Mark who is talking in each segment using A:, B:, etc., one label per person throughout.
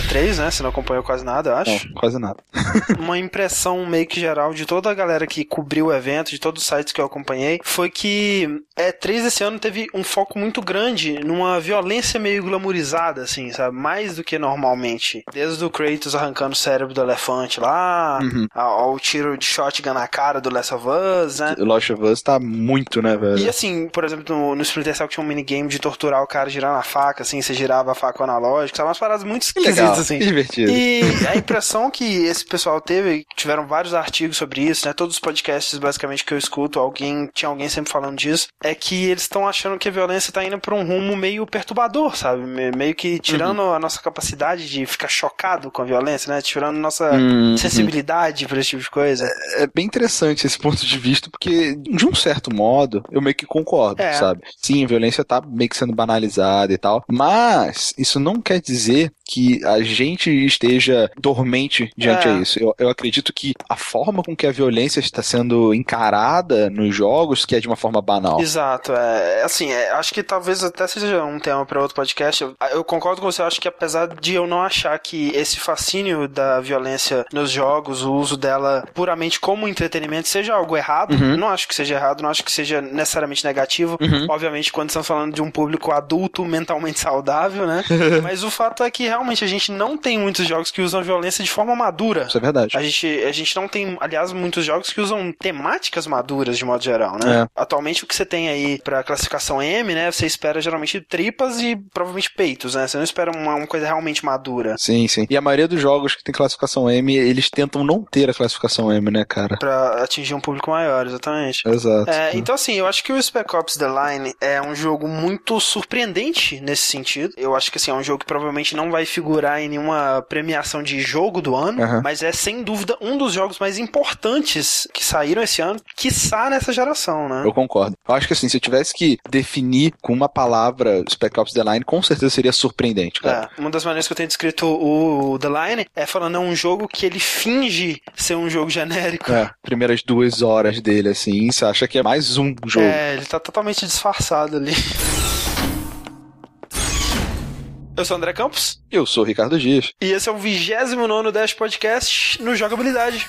A: E3, né? Você não acompanhou quase nada, eu acho.
B: Não, quase nada.
A: Uma impressão meio que geral de toda a galera que cobriu o evento, de todos os sites que eu acompanhei, foi que E3 esse ano teve um foco muito grande numa violência meio glamourizada, assim, sabe? Mais do que normalmente. Desde o Kratos arrancando o cérebro do elefante lá,
B: Uhum.
A: ao, ao tiro de shotgun na cara do Last of Us, né?
B: Lost of Us tá muito, né, velho?
A: E assim, por exemplo, no, no Splinter Cell tinha um minigame de torturar o cara girando a faca, assim, você girava a faca analógica, sabe? Umas paradas muito
B: Que legal,
A: esquisitas, assim.
B: que divertido.
A: E a impressão que esse pessoal teve, tiveram vários artigos sobre isso, né? Todos os podcasts basicamente que eu escuto, alguém tinha alguém sempre falando disso, é que eles estão achando que a violência tá indo pra um rumo meio perturbador, sabe? Me- Meio que tirando
B: Uhum.
A: a nossa capacidade de ficar chocado com a violência, né? Tirando nossa
B: Uhum.
A: sensibilidade pra esse tipo de coisa.
B: É bem interessante esse ponto de vista, porque, de um certo modo, eu meio que concordo,
A: É.
B: sabe? Sim, a violência tá meio que sendo banalizada e tal, mas isso não quer dizer que a gente esteja dormente diante
A: É.
B: a isso. Eu, eu acredito que a forma com que a violência está sendo encarada nos jogos, que é de uma forma banal.
A: Exato, é assim, é, acho que talvez até seja um tema para outro podcast. Eu, eu concordo com você, eu acho que apesar de eu não achar que esse fascínio da violência nos jogos, o uso dela puramente como entretenimento, seja algo errado,
B: Uhum.
A: não acho que seja errado, não acho que seja necessariamente negativo.
B: Uhum.
A: Obviamente, quando estamos falando de um público adulto, mentalmente saudável, né? Mas o fato é que realmente a gente não tem muitos jogos que usam violência de forma madura.
B: Isso é verdade.
A: A gente, a gente não tem, aliás, muitos jogos que usam temáticas maduras de modo geral, né?
B: É.
A: Atualmente o que você tem aí pra classificação M, né? Você espera geralmente tripas e provavelmente peitos, né? Você não espera uma, uma coisa realmente madura
B: Sim, sim. E a maioria dos jogos que tem classificação M, eles tentam não ter a classificação M, né, cara?
A: pra atingir um público maior, exatamente.
B: Exato.
A: É, então assim, eu acho que o Spec Ops The Line é um jogo muito surpreendente nesse sentido. Eu acho que assim, é um jogo que provavelmente não vai figurar em nenhuma premiação de jogo do ano,
B: Aham.
A: mas é sem dúvida um dos jogos mais importantes que saíram esse ano, quiçá nessa geração, né?
B: Eu concordo. Eu acho que assim, se eu tivesse que definir com uma palavra Spec Ops The Line, com certeza seria surpreendente, cara.
A: É, uma das maneiras que eu tenho descrito o The Line é falando é um jogo que ele finge ser um jogo genérico.
B: É, primeiras duas horas dele, assim, você acha que é mais um jogo.
A: É, ele tá totalmente disfarçado ali. Eu sou o André Campos
B: Eu sou o Ricardo Dias.
A: e esse é o 29 Dash Podcast no Jogabilidade.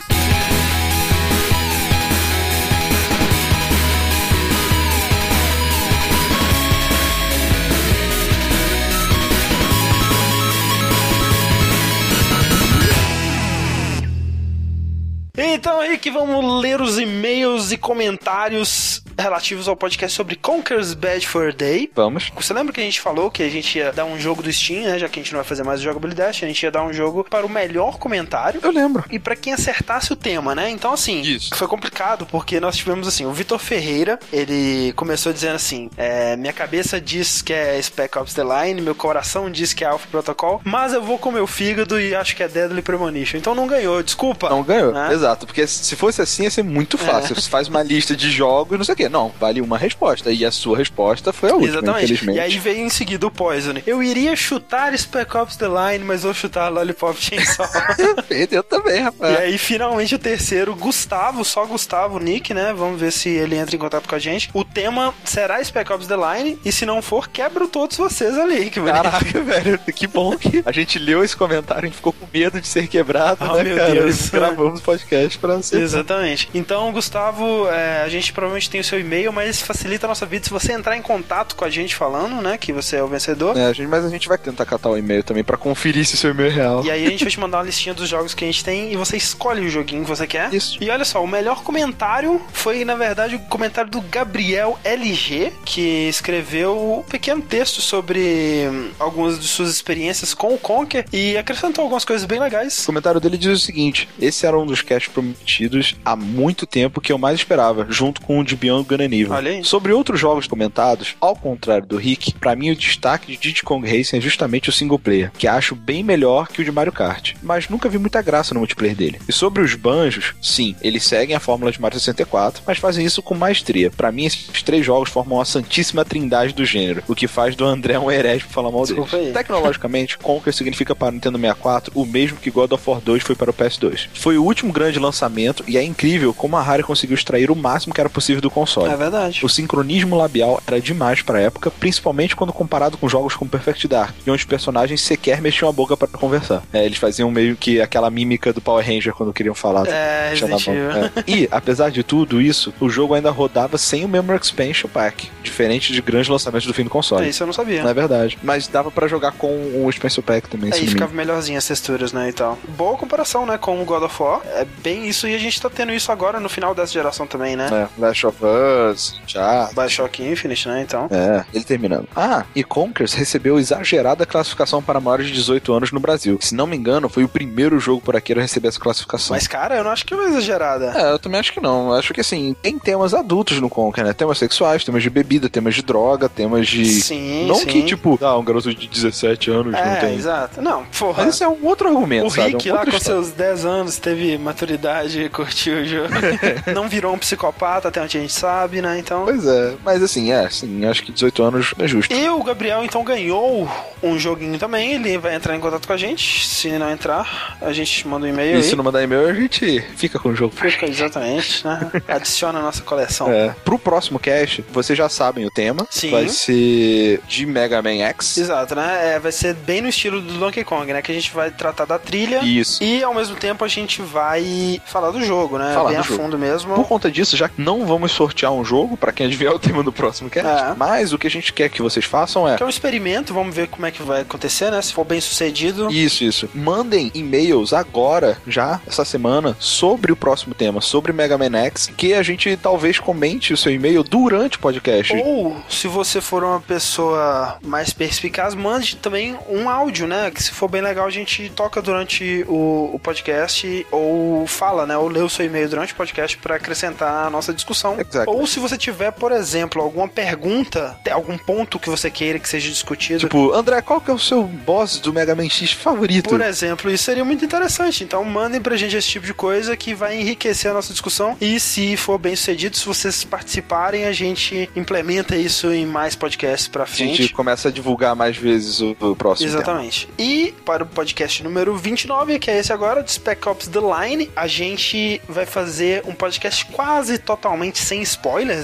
A: Então que vamos ler os e-mails e comentários relativos ao podcast sobre Conker's Bad for a Day.
B: Vamos.
A: Você lembra que a gente falou que a gente ia dar um jogo do Steam, né? Já que a gente não vai fazer mais o jogabilidade, a gente ia dar um jogo para o melhor comentário
B: Eu lembro.
A: e para quem acertasse o tema, né? Então, assim,
B: Isso.
A: foi complicado porque nós tivemos assim: o Vitor Ferreira, ele começou dizendo assim: é, minha cabeça diz que é Spec Ops The Line, meu coração diz que é Alpha Protocol, mas eu vou com meu fígado e acho que é Deadly Premonition. Então não ganhou, desculpa.
B: Não ganhou.
A: Né?
B: Exato. Porque se fosse assim, ia ser muito fácil. Você faz uma lista de jogos, não sei o quê. Não, vale uma resposta. E a sua resposta foi a última,
A: Exatamente.
B: infelizmente.
A: E aí veio em seguida o Poison. Eu iria chutar Spec Ops The Line, mas vou chutar Lollipop Chainsaw.
B: Perdeu também,
A: E
B: rapaz.
A: aí, finalmente, o terceiro, Gustavo, só Gustavo, Nick, né? Vamos ver se ele entra em contato com a gente. O tema será Spec Ops The Line, e se não for, quebro todos vocês ali, que bonito.
B: Caraca, velho, que bom que a gente leu esse comentário, a gente ficou com medo de ser quebrado,
A: Oh,
B: né,
A: meu
B: cara?
A: Deus.
B: E gravamos o podcast pra ser.
A: Exatamente. Então, Gustavo, é, a gente provavelmente tem o seu e-mail, mas facilita a nossa vida se você entrar em contato com a gente falando, né, que você é o vencedor.
B: É, a gente, mas a gente vai tentar catar o e-mail também pra conferir se o seu e-mail é real.
A: E aí a gente vai te mandar uma listinha dos jogos que a gente tem e você escolhe o joguinho que você quer.
B: Isso.
A: E olha só, o melhor comentário foi, na verdade, o comentário do Gabriel LG, que escreveu um pequeno texto sobre hum, algumas de suas experiências com o Conker e acrescentou algumas coisas bem
B: O
A: legais.
B: comentário dele diz o seguinte: esse era um dos casts prometidos há muito tempo que eu mais esperava, junto com o de Beyond
A: Aí.
B: Sobre outros jogos comentados, ao contrário do Rick, pra mim o destaque de Diddy Kong Racing é justamente o single player, que acho bem melhor que o de Mario Kart, mas nunca vi muita graça no multiplayer dele. E sobre os banjos, sim, eles seguem a fórmula de Mario 64, mas fazem isso com maestria. Pra mim, esses três jogos formam a santíssima trindade do gênero, o que faz do André um herege por falar mal deles.
A: Aí.
B: Tecnologicamente, Conker significa para o Nintendo 64 o mesmo que God of War 2 foi para o PS2. Foi o último grande lançamento e é incrível como a Rare conseguiu extrair o máximo que era possível do console. Console.
A: É verdade.
B: O sincronismo labial era demais pra época, principalmente quando comparado com jogos como Perfect Dark, onde os personagens sequer mexiam a boca pra conversar. É, eles faziam meio que aquela mímica do Power Ranger quando queriam falar.
A: É.
B: É. E, apesar de tudo isso, o jogo ainda rodava sem o Memory Expansion Pack, diferente de grandes lançamentos do fim do console.
A: É, isso eu não sabia.
B: Não é verdade. Mas dava pra jogar com o Expansion Pack também,
A: Aí ficava melhorzinho as texturas, né, e tal. Boa comparação, né, com o God of War. É bem isso, e a gente tá tendo isso agora no final dessa geração também, né?
B: É, Last of Us, já.
A: Bioshock Infinite, né, então.
B: É, ele terminando. Ah, e Conkers recebeu exagerada classificação para maiores de 18 anos no Brasil. Se não me engano, foi o primeiro jogo por aqui a receber essa classificação.
A: Mas, cara, eu não acho que é uma exagerada.
B: É, eu também acho que não. Eu acho que assim, tem temas adultos no Conker, né? Temas sexuais, temas de bebida, temas de droga, temas de.
A: Sim,
B: não
A: sim.
B: que, tipo, ah, um garoto de 17 anos não
A: É,
B: tem.
A: exato. Não, porra.
B: Mas isso é um outro argumento,
A: O
B: sabe?
A: Rick
B: é um
A: lá com
B: história.
A: seus 10 anos teve maturidade e curtiu o jogo. não virou um psicopata, até onde a gente sabe, né? Então.
B: Pois é, mas assim, é, sim, acho que 18 anos é justo.
A: E o Gabriel então ganhou um joguinho também. Ele vai entrar em contato com a gente. Se não entrar, a gente manda um e-mail
B: E
A: aí.
B: se não mandar e-mail, a gente fica com o jogo.
A: Fica exatamente, né? Adiciona a nossa coleção.
B: É. Pro próximo cast, vocês já sabem o tema.
A: Sim.
B: Vai ser de Mega Man X.
A: Exato, né? É, vai ser bem no estilo do Donkey Kong, né? Que a gente vai tratar da trilha.
B: Isso.
A: E ao mesmo tempo a gente vai falar do jogo, né?
B: Falar
A: bem a
B: jogo.
A: fundo mesmo.
B: Por conta disso, já que não vamos sortear um jogo pra quem adivinhar o tema do próximo cast,
A: É.
B: mas o que a gente quer que vocês façam é
A: Que é um experimento, vamos ver como é que vai acontecer, né? Se for bem sucedido.
B: Isso, isso. Mandem e-mails agora, já, essa semana, sobre o próximo tema, sobre Mega Man X, que a gente talvez comente o seu e-mail durante o podcast.
A: Ou, se você for uma pessoa mais perspicaz, mande também um áudio, né? Que se for bem legal, a gente toca durante o, o podcast, ou fala, né? Ou lê o seu e-mail durante o podcast para acrescentar a nossa discussão.
B: Exactly.
A: Ou se você tiver, por exemplo, alguma pergunta, algum ponto que você queira que seja discutido.
B: Tipo, André, qual que é o seu boss do Mega Man X favorito?
A: Por exemplo, isso seria muito interessante. Então, mandem pra gente esse tipo de coisa que vai enriquecer a nossa discussão. E se for bem sucedido, se vocês participarem, a gente implementa isso em mais podcasts pra
B: a
A: frente.
B: gente começa a divulgar mais vezes o, o próximo tema.
A: Exatamente. E para o podcast número 29, que é esse agora, de Spec Ops The Line, a gente vai fazer um podcast quase totalmente sem spoilers,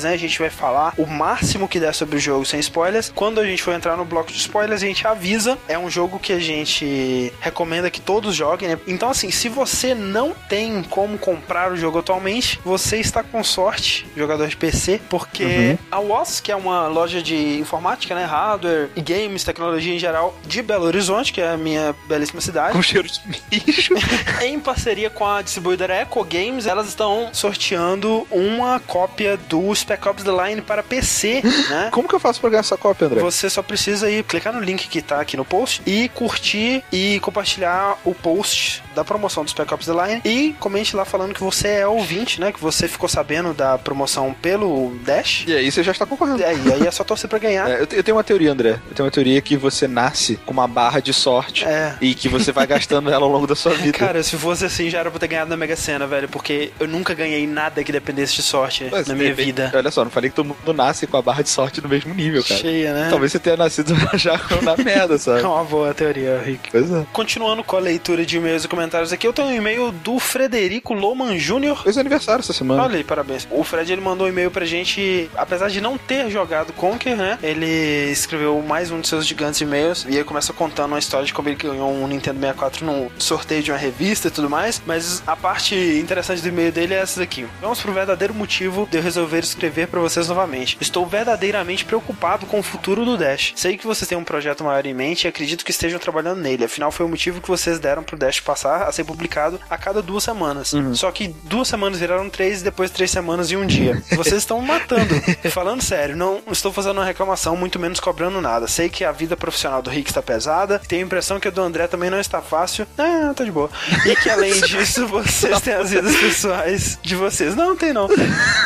A: né? A gente vai falar o máximo que der sobre o jogo sem spoilers. Quando a gente for entrar no bloco de spoilers, a gente avisa. É um jogo que a gente recomenda que todos joguem, né? Então, assim, se você não tem como comprar o jogo atualmente, você está com sorte, jogador de PC, porque
B: Uhum.
A: a WOS, que é uma loja de informática, né? Hardware e games, tecnologia em geral, de Belo Horizonte, que é a minha belíssima cidade.
B: Com cheiro de mijo.
A: em parceria com a distribuidora Eco Games, elas estão sorteando uma cópia do Spec Ops The Line para PC, né?
B: Como que eu faço pra ganhar essa cópia, André?
A: Você só precisa ir clicar no link que tá aqui no post e curtir e compartilhar o post da promoção do Spec Ops The Line e comente lá falando que você é ouvinte, né? Que você ficou sabendo da promoção pelo Dash.
B: E aí você já está concorrendo.
A: E aí, aí é só torcer pra ganhar.
B: É, eu, te- eu tenho uma teoria, André. Eu tenho uma teoria que você nasce com uma barra de sorte
A: É.
B: e que você vai gastando ela ao longo da sua vida.
A: Cara, se fosse assim, já era pra ter ganhado na Mega Sena, velho, porque eu nunca ganhei nada que dependesse de sorte
B: Mas,
A: na minha
B: repente-
A: vida.
B: Olha só, não falei que todo mundo nasce com a barra de sorte no mesmo nível, cara.
A: Cheia, né?
B: Talvez você tenha nascido já na merda, sabe?
A: É uma boa teoria, Rick.
B: Pois é.
A: Continuando com a leitura de e-mails e comentários aqui, eu tenho um e-mail do Frederico Loman Jr.
B: Fez aniversário essa semana.
A: Olha aí, parabéns. O Fred ele mandou um e-mail pra gente, apesar de não ter jogado Conker, né? Ele escreveu mais um de seus gigantes e-mails e ele começa contando uma história de como ele ganhou um Nintendo 64 num sorteio de uma revista e tudo mais. Mas a parte interessante do e-mail dele é essa daqui. Vamos pro verdadeiro motivo de eu resolver escrever pra vocês novamente. Estou verdadeiramente preocupado com o futuro do Dash. Sei que vocês têm um projeto maior em mente e acredito que estejam trabalhando nele. Afinal, foi o motivo que vocês deram pro Dash passar a ser publicado a cada duas semanas. Só que duas semanas viraram três e depois três semanas e um dia. Vocês estão me matando. Falando sério, não estou fazendo uma reclamação, muito menos cobrando nada. Sei que a vida profissional do Rick está pesada. Tenho a impressão que a do André também não está fácil. Ah, tá de boa. E que além disso, vocês têm as vidas pessoais de vocês. Não, tem não.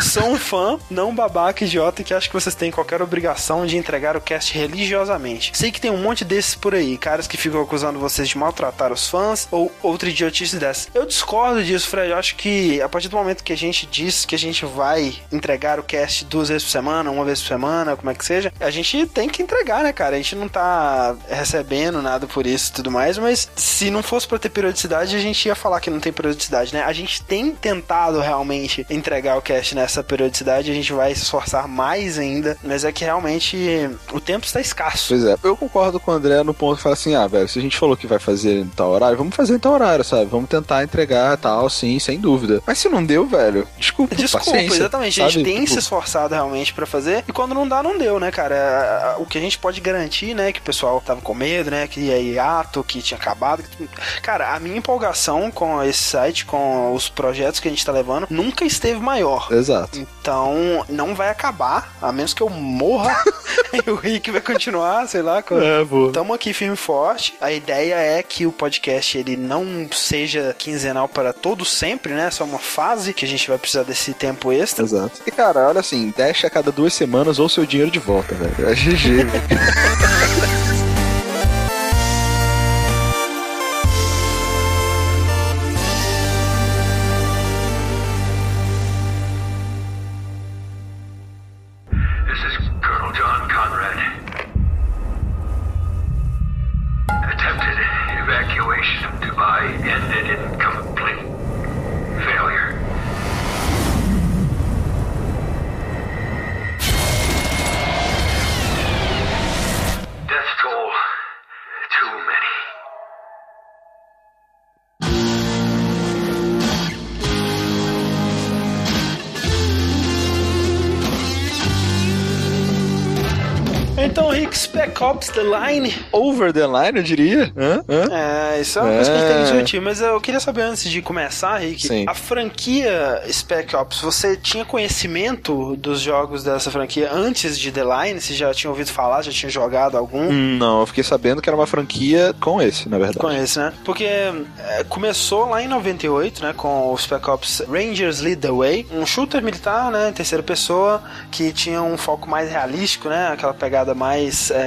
A: Sou um fã, não babaca idiota que acha que vocês têm qualquer obrigação de entregar o cast religiosamente. Sei que tem um monte desses por aí, caras que ficam acusando vocês de maltratar os fãs ou outra idiotice dessa. Eu discordo disso, Fred. Eu acho que a partir do momento que a gente diz que a gente vai entregar o cast duas vezes por semana, uma vez por semana, como é que seja, a gente tem que entregar, né, cara? A gente não tá recebendo nada por isso e tudo mais, mas se não fosse pra ter periodicidade, a gente ia falar que não tem periodicidade, né? A gente tem tentado realmente entregar o cast nessa periodicidade, a gente vai se esforçar mais ainda, mas é que realmente o tempo está escasso.
B: Pois é, eu concordo com o André no ponto que fala assim: ah, velho, se a gente falou que vai fazer em tal horário, vamos fazer em tal horário, sabe? Vamos tentar entregar tal, sim, sem dúvida. Mas se não deu, velho, desculpa.
A: Desculpa, exatamente. A gente tem
B: Tipo,
A: se esforçado realmente pra fazer, e quando não dá, não deu, né, cara? O que a gente pode garantir, né, que o pessoal tava com medo, né, que ia hiato, que tinha acabado. que- Cara, a minha empolgação com esse site, com os projetos que a gente tá levando, nunca esteve maior.
B: Exato.
A: Então, não vai acabar, a menos que eu morra e o Rick vai continuar, sei lá. Com...
B: É, vou.
A: Tamo aqui firme e forte. A ideia é que o podcast ele não seja quinzenal para todo sempre, né? Só uma fase que a gente vai precisar desse tempo extra.
B: Exato. E cara, olha assim, deixa a cada duas semanas ou seu dinheiro de volta, velho. É GG, velho.
A: Rick, Spec Ops The Line.
B: Over the line, eu diria. Hã? Hã?
A: É, isso é uma coisa que a gente tem que
B: É.
A: discutir, mas eu queria saber antes de começar, Rick,
B: Sim.
A: a franquia Spec Ops, você tinha conhecimento dos jogos dessa franquia antes de The Line? Você já tinha ouvido falar, já tinha jogado algum?
B: Não, eu fiquei sabendo que era uma franquia com esse, na verdade.
A: Conhece, né? Porque é, começou lá em 98, né, com o Spec Ops Rangers Lead the Way, um shooter militar, né, em terceira pessoa, que tinha um foco mais realístico, né, aquela pegada mais é,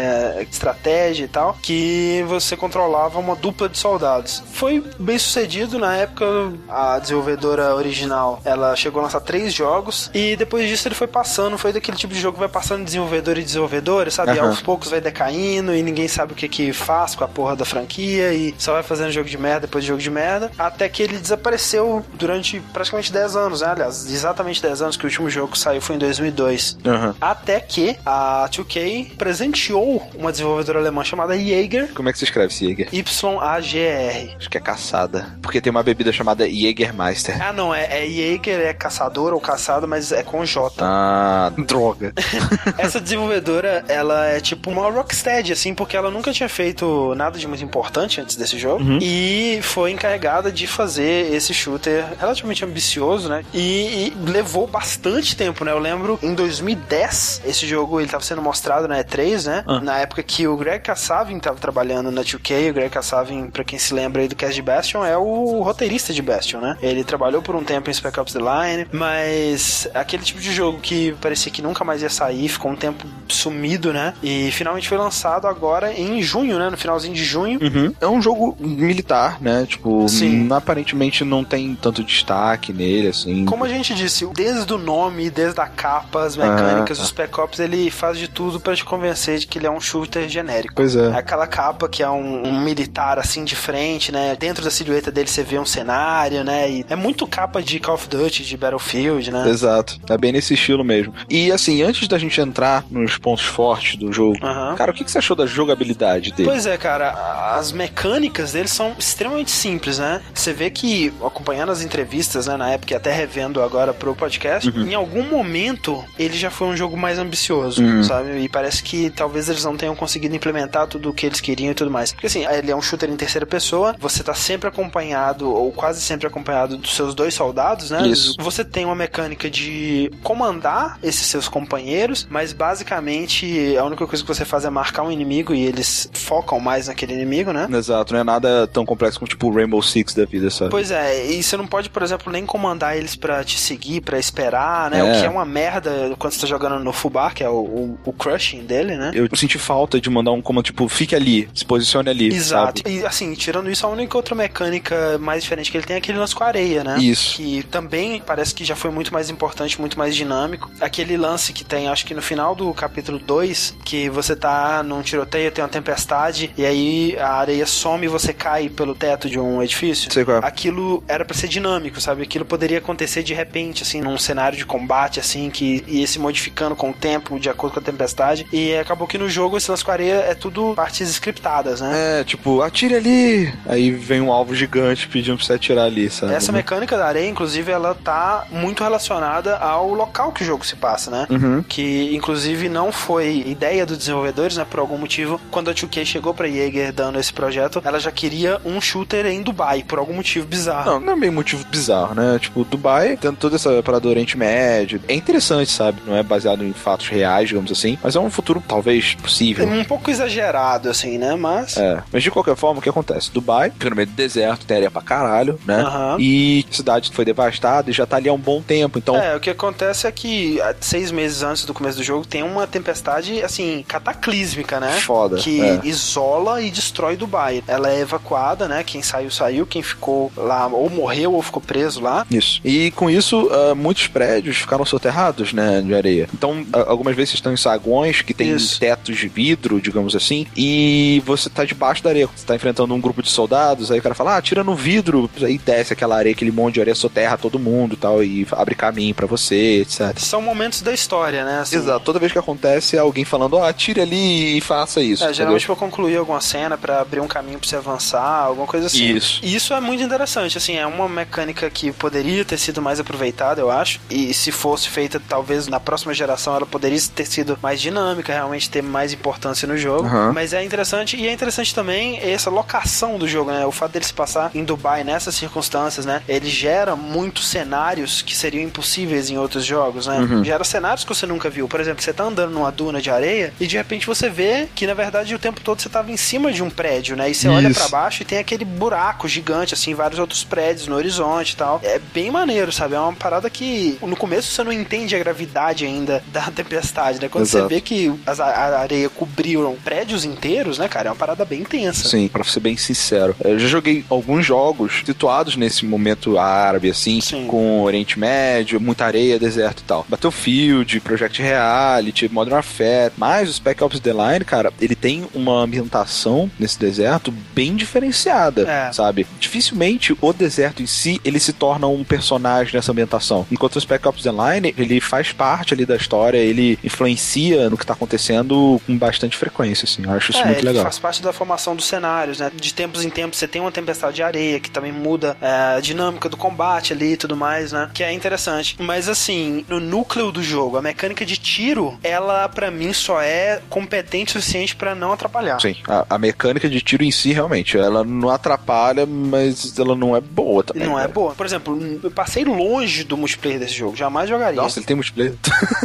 A: estratégia e tal, que você controlava uma dupla de soldados. Foi bem sucedido na época, a desenvolvedora original, ela chegou a lançar três jogos e depois disso ele foi passando, foi daquele tipo de jogo que vai passando de desenvolvedor e desenvolvedor, sabe?
B: Aham.
A: Aos poucos vai decaindo e ninguém sabe o que que faz com a porra da franquia e só vai fazendo jogo de merda depois de jogo de merda, até que ele desapareceu durante praticamente 10 anos, né? Aliás, exatamente 10 anos que o último jogo saiu foi em 2002.
B: Aham.
A: Até que a 2K presenteou uma desenvolvedora alemã chamada Jaeger,
B: Como é que se escreve esse Jäger?
A: Y-A-G-R.
B: Acho que é caçada. Porque tem uma bebida chamada Jägermeister.
A: Ah, não, é, é Jaeger, é caçador ou caçada, mas é com J.
B: Ah, droga.
A: Essa desenvolvedora, ela é tipo uma Rocksteady, assim, porque ela nunca tinha feito nada de muito importante antes desse jogo. E foi encarregada de fazer esse shooter relativamente ambicioso, né? E, e levou bastante tempo, né? Eu lembro em 2010, esse jogo ele tava sendo mostrado na E3, né? Na época que o Greg Kassavin tava trabalhando na 2K. O Greg Kassavin, pra quem se lembra aí do cast de Bastion, é o roteirista de Bastion, né? Ele trabalhou por um tempo em Spec Ops The Line, mas aquele tipo de jogo que parecia que nunca mais ia sair, ficou um tempo sumido, né? E finalmente foi lançado agora em junho, né? No finalzinho de junho.
B: Uhum. É um jogo militar, né? Tipo,
A: Sim.
B: aparentemente não tem tanto destaque nele, assim.
A: Como a gente disse, desde o nome, desde a capa, as mecânicas,
B: Ah.
A: o Spec Ops, ele faz de tudo pra te convencer de que ele é um shooter genérico.
B: Pois é.
A: Aquela capa que é um, um militar assim de frente, né? Dentro da silhueta dele você vê um cenário, né? E é muito capa de Call of Duty, de Battlefield, né?
B: Exato. É bem nesse estilo mesmo. E assim, antes da gente entrar nos pontos fortes do jogo, cara, o que, que você achou da jogabilidade dele?
A: Pois é, cara, as mecânicas deles são extremamente simples, né? Você vê que, acompanhando as entrevistas, né, na época e até revendo agora pro podcast, em algum momento ele já foi um jogo mais ambicioso,
B: Uhum.
A: sabe? E parece que talvez eles não tenham conseguido implementar tudo o que eles queriam e tudo mais. Porque assim, ele é um shooter em terceira pessoa, você tá sempre acompanhado, ou quase sempre acompanhado dos seus dois soldados, né?
B: Isso.
A: Você tem uma mecânica de comandar esses seus companheiros, mas basicamente a única coisa que você faz é marcar um inimigo e eles focam mais naquele inimigo, né?
B: Exato, não é nada tão complexo como tipo o Rainbow Six da vida, sabe?
A: Pois é, e você não pode, por exemplo, nem comandar eles pra te seguir, pra esperar, né?
B: É.
A: O que é uma merda quando você tá jogando no Fubar, que é o, o, o crushing dele, né?
B: Eu senti falta de mandar um comando, tipo, fique ali, se posicione ali.
A: Exato.
B: sabe?
A: E assim, tirando isso, a única outra mecânica mais diferente que ele tem é aquele lance com a areia, né?
B: Isso.
A: Que também parece que já foi muito mais importante, muito mais dinâmico. Aquele lance que tem, acho que no final do capítulo 2, que você tá num tiroteio, tem uma tempestade, e aí a areia some e você cai pelo teto de um edifício.
B: Sei qual é.
A: Aquilo era pra ser dinâmico, sabe? Aquilo poderia acontecer de repente, assim, num cenário de combate, assim, que ia se modificando com o tempo, de acordo com a tempestade. E acabou que no jogo esse lance com a areia é tudo partes scriptadas, né?
B: É, tipo, atire ali. Aí vem um alvo gigante pedindo pra você atirar ali, sabe?
A: Essa mecânica da areia, inclusive, ela tá muito relacionada ao local que o jogo se passa, né?
B: Uhum.
A: Que, inclusive, não foi ideia dos desenvolvedores, né? Por algum motivo, quando a 2K chegou pra Jaeger dando esse projeto, ela já queria um shooter em Dubai, por algum motivo bizarro.
B: Não, não é meio motivo bizarro, né? Tipo, Dubai, tendo toda essa parada do Oriente Médio, é interessante, sabe? Não é baseado em fatos reais, digamos assim, mas é um futuro talvez possível.
A: É um pouco exagerado, assim, né? Mas.
B: É, mas de qualquer forma, o que acontece? Dubai, fica no meio do deserto, tem areia pra caralho, né?
A: Aham.
B: E a cidade foi devastada e já tá ali há um bom tempo, então...
A: É, o que acontece é que seis meses antes do começo do jogo tem uma tempestade, assim, cataclísmica, né?
B: Foda,
A: Que
B: é.
A: isola e destrói Dubai. Ela é evacuada, né? Quem saiu, saiu. Quem ficou lá ou morreu ou ficou preso lá.
B: Isso. E com isso, ah, muitos prédios ficaram soterrados, né, de areia. Então, ah, algumas vezes estão em saguões que tem
A: Isso.
B: De vidro, digamos assim, e você tá debaixo da areia. Você tá enfrentando um grupo de soldados, aí o cara fala, ah, tira no vidro, aí desce aquela areia, aquele monte de areia, soterra todo mundo e tal, e abre caminho pra você, etc.
A: São momentos da história, né? Assim,
B: Exato, toda vez que acontece, é alguém falando, ó, tire ali e faça isso.
A: É, geralmente pra concluir alguma cena, pra abrir um caminho pra você avançar, alguma coisa assim.
B: Isso.
A: E isso é muito interessante, assim, é uma mecânica que poderia ter sido mais aproveitada, eu acho. E se fosse feita, talvez na próxima geração, ela poderia ter sido mais dinâmica, realmente ter mais importância no jogo.
B: Aham.
A: Mas é interessante, e é interessante também essa locação do jogo, né? O fato dele se passar em Dubai nessas circunstâncias, né? Ele gera muitos cenários que seriam impossíveis em outros jogos, né?
B: Uhum.
A: Gera cenários que você nunca viu. Por exemplo, você tá andando numa duna de areia e de repente você vê que na verdade o tempo todo você tava em cima de um prédio, né? E você olha
B: Isso.
A: pra baixo e tem aquele buraco gigante, assim, vários outros prédios no horizonte e tal. É bem maneiro, sabe? É uma parada que no começo você não entende a gravidade ainda da tempestade, né? Quando
B: Exato.
A: você vê que as, a areia cobriram prédios inteiros, né, cara? É uma parada bem tensa.
B: Sim, pra ser bem sincero. Eu já joguei alguns jogos situados nesse momento árabe, assim,
A: Sim.
B: com Oriente Médio, muita areia, deserto e tal. Battlefield, Project Reality, Modern Warfare, mas o Spec Ops The Line, cara, ele tem uma ambientação nesse deserto bem diferenciada,
A: É.
B: sabe? Dificilmente o deserto em si, ele se torna um personagem nessa ambientação. Enquanto o Spec Ops The Line, ele faz parte ali da história, ele influencia no que tá acontecendo com bastante frequência, assim. Eu acho isso
A: É,
B: muito legal.
A: faz parte da formação dos cenários, né? De tempos em tempos você tem uma tempestade de areia que também muda é, a dinâmica do combate ali e tudo mais, né? Que é interessante. Mas assim, no núcleo do jogo, a mecânica de tiro, ela pra mim só é competente o suficiente pra não atrapalhar.
B: Sim, a, a mecânica de tiro em si, realmente, ela não atrapalha, mas ela não é boa também.
A: Não é
B: cara.
A: boa. Por exemplo, eu passei longe do multiplayer desse jogo. Jamais jogaria.
B: Nossa, ele tem multiplayer.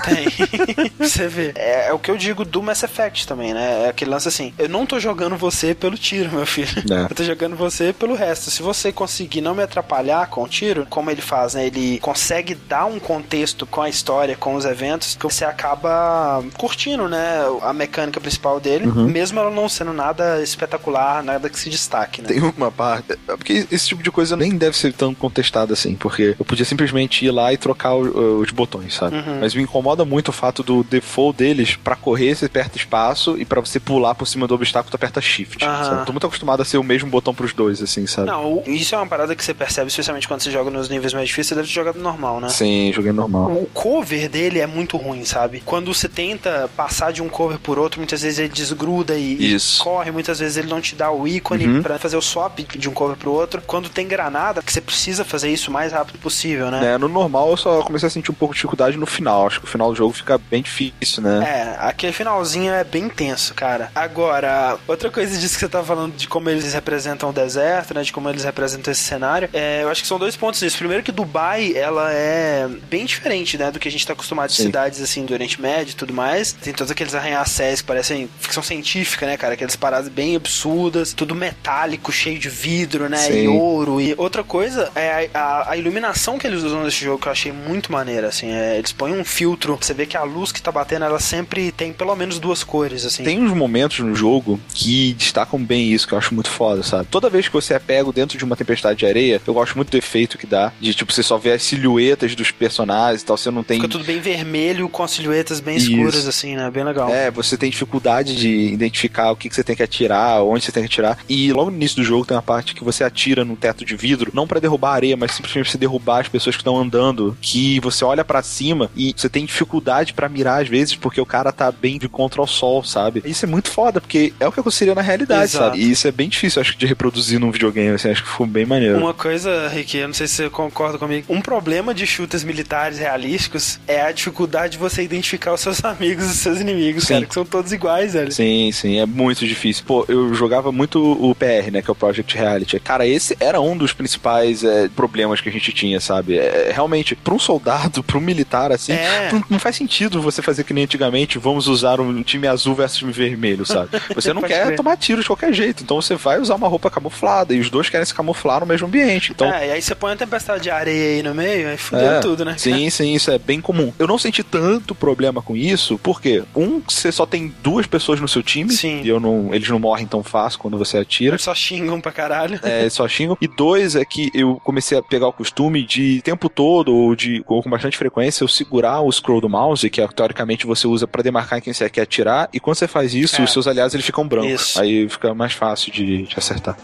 A: Tem. você vê. É, é o que eu digo do Mass Effect também, né? É aquele lance assim: eu não tô jogando você pelo tiro, meu filho.
B: É.
A: Eu tô jogando você pelo resto. Se você conseguir não me atrapalhar com o tiro, como ele faz, né? Ele consegue dar um contexto com a história, com os eventos, que você acaba curtindo, né? A mecânica principal dele,
B: Uhum.
A: mesmo ela não sendo nada espetacular, nada que se destaque, né?
B: Tem uma parte. é Porque esse tipo de coisa nem deve ser tão contestado assim, porque eu podia simplesmente ir lá e trocar o- os botões, sabe?
A: Uhum.
B: Mas me incomoda muito o fato do default deles, pra correr você aperta espaço e pra você pular por cima do obstáculo tu aperta shift. Eu Tô muito acostumado a ser o mesmo botão pros dois, assim, sabe?
A: Não, isso é uma parada que você percebe, especialmente quando você joga nos níveis mais difíceis, você deve ter jogado normal, né?
B: Sim, joguei normal.
A: O cover dele é muito ruim, sabe? Quando você tenta passar de um cover por outro, muitas vezes ele desgruda e,
B: Isso.
A: corre, muitas vezes ele não te dá o ícone
B: Uhum.
A: pra fazer o swap de um cover pro outro. Quando tem granada, que você precisa fazer isso o mais rápido possível, né?
B: Né, no normal eu só comecei a sentir um pouco de dificuldade no final. Acho que o final do jogo fica bem difícil, né?
A: É, aquele finalzinho é bem tenso, cara. Agora, outra coisa disso que você tá falando de como eles representam o deserto, né? De como eles representam esse cenário, é, eu acho que são dois pontos nisso. Primeiro que Dubai, ela é bem diferente, né? Do que a gente tá acostumado de
B: Sim.
A: cidades, assim, do Oriente Médio e tudo mais. Tem todos aqueles arranha-céus que parecem ficção científica, né, cara? Aquelas paradas bem absurdas, tudo metálico, cheio de vidro, né? E
B: Sim.
A: ouro. E outra coisa é a, a- a iluminação que eles usam nesse jogo que eu achei muito maneira, assim. É, eles põem um filtro, você vê que a luz que tá batendo, ela sempre tem pelo menos duas cores, assim.
B: Tem uns momentos no jogo que destacam bem isso, que eu acho muito foda, sabe? Toda vez que você é pego dentro de uma tempestade de areia, eu gosto muito do efeito que dá, de tipo, você só vê as silhuetas dos personagens e tal, você não tem.
A: Fica tudo bem vermelho, com as silhuetas bem
B: Isso.
A: escuras, assim, né? Bem legal.
B: É, você tem dificuldade de identificar o que, que você tem que atirar, onde você tem que atirar. E logo no início do jogo tem uma parte que você atira num teto de vidro, não pra derrubar a areia, mas simplesmente pra você derrubar as pessoas que estão andando, que você olha pra cima e você tem dificuldade pra mirar às vezes porque o cara tá bem de contra o sol, sabe? Isso é muito foda, porque é o que aconteceria na realidade,
A: Exato.
B: sabe? E isso é bem difícil, acho que, de reproduzir num videogame, assim, acho que ficou bem maneiro.
A: Uma coisa, Rick, eu não sei se você concorda comigo. Um problema de shooters militares realísticos é a dificuldade de você identificar os seus amigos e os seus inimigos,
B: Sim.
A: cara, que são todos iguais, velho.
B: Sim, sim, é muito difícil. Pô, eu jogava muito o PR, né, que é o Project Reality. Cara, esse era um dos principais é, problemas que a gente tinha, sabe? É, realmente, pra um soldado, pra um militar, assim,
A: É.
B: não, não faz sentido você fazer que nem antigamente, vamos usar um time azul versus time vermelho, sabe? Você não quer tomar tiro de qualquer jeito, então você vai usar uma roupa camuflada, e os dois querem se camuflar no mesmo ambiente. Então,
A: É, e aí você põe uma tempestade de areia aí no meio, aí fudeu
B: é,
A: tudo, né?
B: Sim, sim, isso é bem comum. Eu não senti tanto problema com isso, porque, um, você só tem duas pessoas no seu time,
A: Sim.
B: e eu não, eles não morrem tão fácil quando você atira.
A: Eles só xingam pra caralho.
B: É, eles só xingam. E dois é que eu comecei a pegar o costume de tempo todo, ou de ou com bastante frequência, eu segurar o scroll do mouse, que é, teoricamente você usa pra demarcar em quem você quer atirar, e quando você faz isso,
A: É.
B: os seus aliados eles ficam brancos.
A: Isso.
B: Aí fica mais fácil de, de acertar.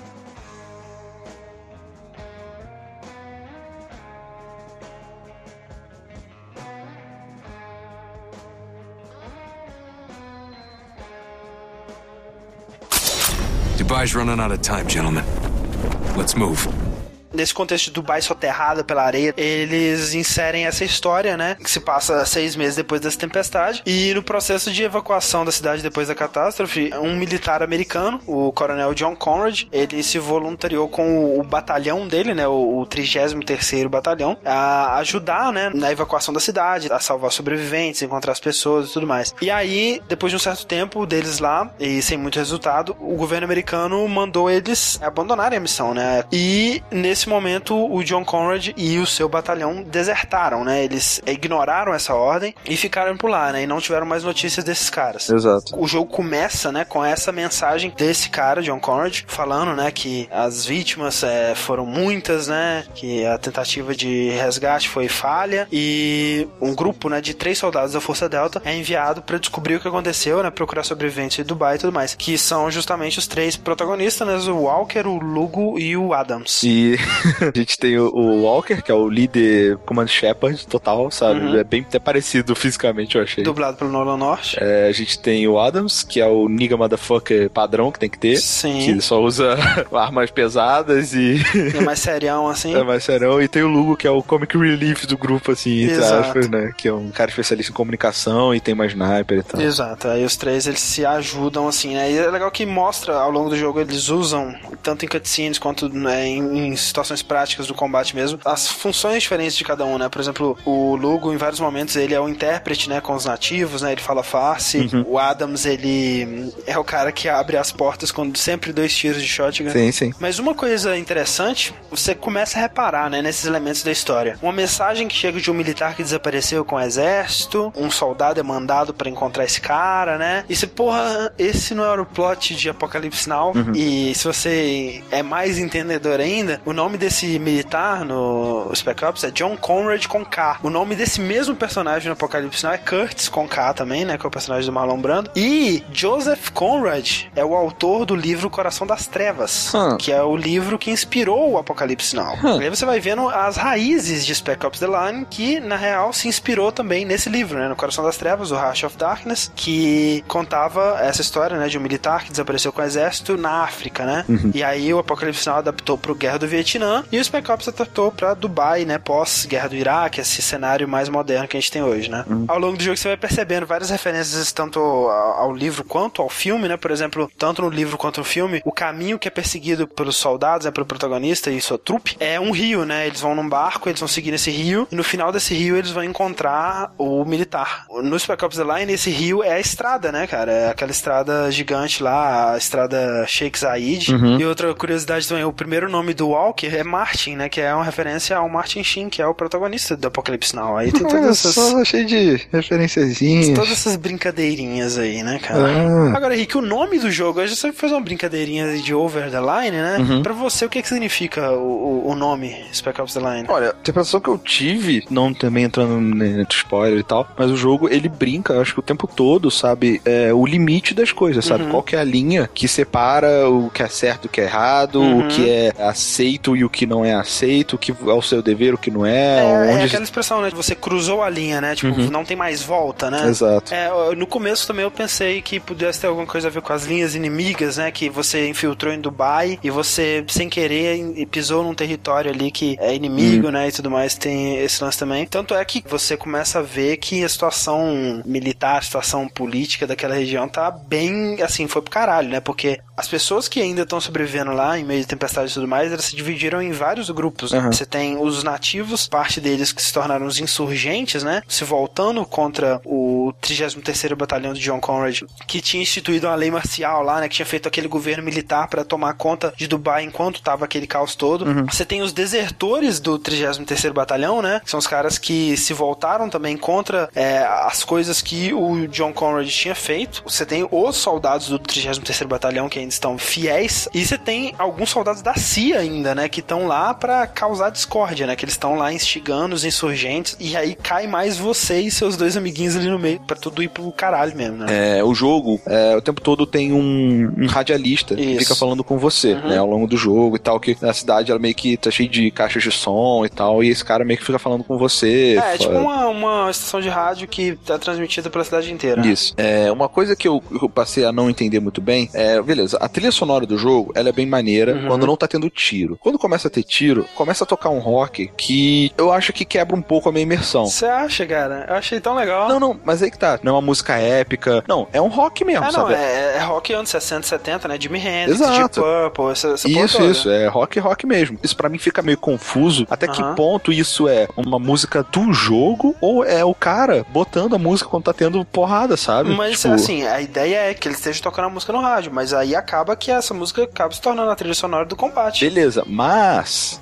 C: Dubai's running out of time, gentlemen. Let's move.
A: Nesse contexto de Dubai soterrada pela areia, eles inserem essa história, né? Que se passa seis meses depois dessa tempestade. E no processo de evacuação da cidade depois da catástrofe, um militar americano, o coronel John Conrad, ele se voluntariou com o, batalhão dele, né? O, o 33º Batalhão, a ajudar, né? Na evacuação da cidade, a salvar sobreviventes, encontrar as pessoas e tudo mais. E aí, depois de um certo tempo deles lá, e sem muito resultado, o governo americano mandou eles abandonarem a missão, né? E nesse momento o John Conrad e o seu batalhão desertaram, né? Eles ignoraram essa ordem e ficaram por lá, né? E não tiveram mais notícias desses caras.
B: Exato.
A: O jogo começa, né, com essa mensagem desse cara, John Conrad, falando, né, que as vítimas é, foram muitas, né, que a tentativa de resgate foi falha e um grupo, né, de três soldados da Força Delta é enviado para descobrir o que aconteceu, né, procurar sobreviventes em Dubai e tudo mais, que são justamente os três protagonistas, né, o Walker, o Lugo e o Adams.
B: E a gente tem o, o Walker, que é o líder Command Shepard total, sabe?
A: Uhum.
B: É bem até parecido fisicamente, eu achei.
A: Dublado pelo Nolan North.
B: É, a gente tem o Adams, que é o nigga motherfucker padrão que tem que ter.
A: Sim.
B: Que só usa armas pesadas e
A: É mais serião, assim.
B: é mais serão. E tem o Lugo, que é o comic relief do grupo, assim, aspas, né? Que é um cara especialista em comunicação e tem mais sniper e tal.
A: Exato, aí os três eles se ajudam assim, né? E é legal que mostra ao longo do jogo eles usam, tanto em cutscenes quanto né, em, em situações práticas do combate mesmo, as funções diferentes de cada um, né? Por exemplo, o Lugo, em vários momentos, ele é o intérprete, né, com os nativos, né? Ele fala face. O Adams, ele é o cara que abre as portas com sempre dois tiros de shotgun.
B: Sim, sim.
A: Mas uma coisa interessante, você começa a reparar, né, nesses elementos da história. Uma mensagem que chega de um militar que desapareceu com o exército, um soldado é mandado pra encontrar esse cara, né? E você, porra, esse não era o plot de Apocalipse Now. E se você é mais entendedor ainda, o nome desse militar no Spec Ops é John Conrad com K. O nome desse mesmo personagem no Apocalipse Now é Curtis com K também, né, que é o personagem do Marlon Brando. E Joseph Conrad é o autor do livro Coração das Trevas,
B: Hum.
A: que é o livro que inspirou o Apocalipse Now. E aí você vai vendo as raízes de Spec Ops The Line, que na real se inspirou também nesse livro, né, no Coração das Trevas, o Rush of Darkness, que contava essa história, né, de um militar que desapareceu com o exército na África, né? E aí o Apocalipse Now adaptou pro Guerra do Vietnã e o Spec Ops adaptou pra Dubai, né, pós-Guerra do Iraque, esse cenário mais moderno que a gente tem hoje, né? Ao longo do jogo você vai percebendo várias referências tanto ao, livro quanto ao filme, né? Por exemplo, tanto no livro quanto no filme, o caminho que é perseguido pelos soldados, né, pelo protagonista e sua trupe, é um rio, né? Eles vão num barco, eles vão seguir nesse rio e no final desse rio eles vão encontrar o militar. No Spec Ops The Line, esse rio é a estrada, né, cara? É aquela estrada gigante lá, a estrada Sheikh Zayed. E outra curiosidade também, o primeiro nome do Walker é Martin, né? Que é uma referência ao Martin Sheen, que é o protagonista do Apocalipse Now. Aí tem todas essas,
B: só, cheio de referenciazinhas.
A: todas essas brincadeirinhas aí, né, cara?
B: Ah.
A: Agora, Rick, o nome do jogo, a gente sempre faz uma brincadeirinha de over the line, né?
B: Uhum.
A: Pra você, o que, que significa o, o- o nome Spec Ops The Line?
B: Olha, a interpretação que eu tive, não também entrando no spoiler e tal, mas o jogo ele brinca, acho que o tempo todo, sabe, é, o limite das coisas, sabe? Qual que é a linha que separa o que é certo e o que é errado,
A: Uhum.
B: o que é aceito e o que não é aceito, o que é o seu dever, o que não é,
A: É,
B: onde.
A: é aquela expressão, né? Você cruzou a linha, né? Tipo, não tem mais volta, né?
B: Uhum. Exato.
A: É, no começo também eu pensei que pudesse ter alguma coisa a ver com as linhas inimigas, né? Que você infiltrou em Dubai e você, sem querer, pisou num território ali que é inimigo,
B: Uhum.
A: né? E tudo mais, tem esse lance também. Tanto é que você começa a ver que a situação militar, a situação política daquela região tá bem, assim, foi pro caralho, né? Porque as pessoas que ainda estão sobrevivendo lá, em meio de tempestade e tudo mais, elas se dividiram em vários grupos.
B: Uhum.
A: Você tem os nativos, parte deles que se tornaram os insurgentes, né? Se voltando contra o 33º Batalhão de John Conrad, que tinha instituído uma lei marcial lá, né? Que tinha feito aquele governo militar para tomar conta de Dubai enquanto tava aquele caos todo. Você tem os desertores do 33º Batalhão, né? Que são os caras que se voltaram também contra é, as coisas que o John Conrad tinha feito. Você tem os soldados do 33º Batalhão que ainda estão fiéis. E você tem alguns soldados da CIA ainda, né? Que estão lá para causar discórdia, né? Que eles estão lá instigando os insurgentes. E aí cai mais você e seus dois amiguinhos ali no meio. Pra tudo ir pro caralho mesmo, né?
B: É, o jogo, é, o tempo todo tem um, um radialista que
A: Isso.
B: fica falando com você,
A: Uhum.
B: né, ao longo do jogo e tal, que na cidade ela meio que tá cheia de caixas de som e tal, e esse cara meio que fica falando com você.
A: É, é tipo uma, uma estação de rádio que tá transmitida pela cidade inteira. né?
B: Isso. É, uma coisa que eu, eu passei a não entender muito bem é, beleza, a trilha sonora do jogo, ela é bem maneira
A: Uhum.
B: quando não tá tendo tiro. Quando começa a ter tiro, começa a tocar um rock que eu acho que quebra um pouco a minha imersão.
A: Você acha, cara? Eu achei tão legal.
B: Não, não, mas aí que tá. Não é uma música épica. Não, é um rock mesmo,
A: não,
B: sabe?
A: é, é rock anos 60, 70, né? Jimi Hendrix,
B: Exato.
A: Deep Purple, essa, essa
B: Isso, isso, é rock rock mesmo. Isso pra mim fica meio confuso. Até que ponto isso é uma música do jogo ou é o cara botando a música quando tá tendo porrada, sabe?
A: Mas
B: Tipo,
A: assim, a ideia é que ele esteja tocando a música no rádio, mas aí acaba que essa música acaba se tornando a trilha sonora do combate.
B: Beleza, mas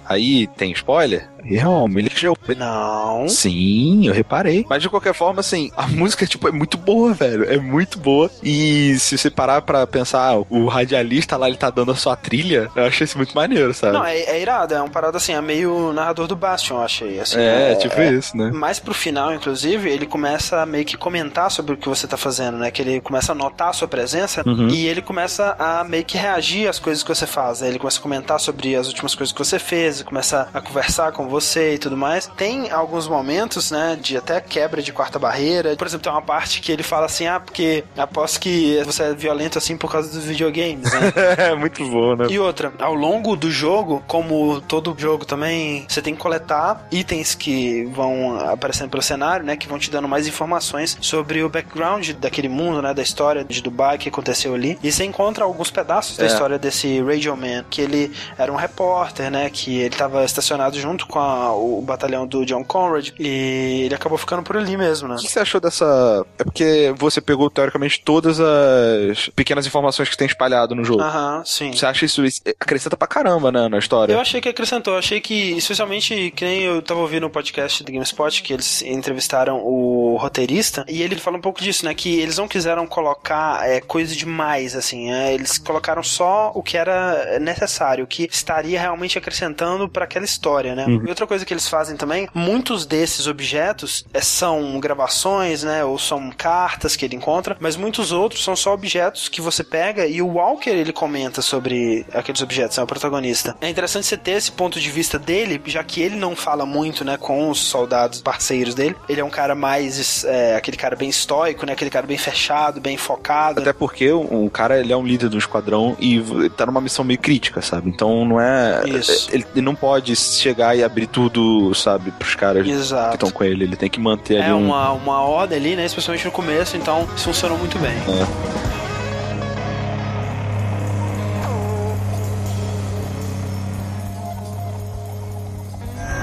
B: aí tem spoiler? Realmente eu.
A: Não.
B: Sim, eu reparei. Mas de qualquer forma, assim, a música tipo, é muito boa, velho. É muito boa. E se você parar pra pensar, ah, o radialista lá, ele tá dando a sua trilha, eu achei isso muito maneiro, sabe?
A: Não, é, é irado, é uma parada assim, é meio narrador do Bastion, eu achei. Assim,
B: é, tipo isso, né?
A: Mais pro final, inclusive, ele começa a meio que comentar sobre o que você tá fazendo, né? Que ele começa a notar a sua presença
B: Uhum.
A: e ele começa a meio que reagir às coisas que você faz. Né? Ele começa a comentar sobre as últimas coisas que você fez, começa a conversar com você e tudo mais. Tem alguns momentos, né, de até quebra de quarta barreira. Por exemplo, tem uma parte que ele fala assim: ah, porque aposto que você é violento assim por causa dos videogames, né?
B: É muito bom, né?
A: E outra, ao longo do jogo, como todo jogo também, você tem que coletar itens que vão aparecendo pelo cenário, né? Que vão te dando mais informações sobre o background daquele mundo, né? Da história de Dubai que aconteceu ali. E você encontra alguns pedaços da
B: É.
A: história desse Radio Man, que ele era um repórter, né? Que ele estava estacionado junto com a- o batalhão do John Conrad. E ele acabou ficando por ali mesmo, né?
B: O que você achou dessa. É porque você pegou, teoricamente, todas as pequenas informações que tem espalhado no jogo.
A: Aham, sim.
B: Você acha isso isso acrescenta pra caramba, né, na história?
A: Eu achei que acrescentou, eu achei que, especialmente, que nem eu tava ouvindo o podcast do GameSpot, que eles entrevistaram o roteirista, e ele fala um pouco disso, né, que eles não quiseram colocar é, coisa demais, assim, é, eles colocaram só o que era necessário, o que estaria realmente acrescentando para aquela história, né. E outra coisa que eles fazem também, muitos desses objetos é, são gravações, né, ou são cartas que ele encontra, mas muitos outros são só objetos que você pega e o Walker, ele comenta sobre aqueles objetos, é o protagonista. É interessante você ter esse ponto de vista dele, já que ele não fala muito, né, com os soldados parceiros dele. Ele é um cara mais, é, aquele cara bem estoico, né, aquele cara bem fechado, bem focado.
B: Até porque o, o cara ele é um líder do esquadrão e tá numa missão meio crítica, sabe? Então não é.
A: Isso.
B: Ele, ele não pode chegar e abrir tudo, sabe, pros caras que
A: Exato.
B: estão com ele. Ele tem que manter ali
A: É
B: um.
A: uma, uma ordem ali, né, especialmente no começo, então isso funcionou muito bem.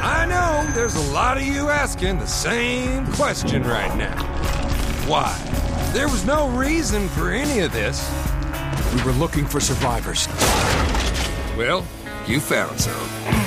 C: I know there's a lot of you asking the same question right now. Why? There was no reason for any of this. We were looking for survivors. Well, you found some.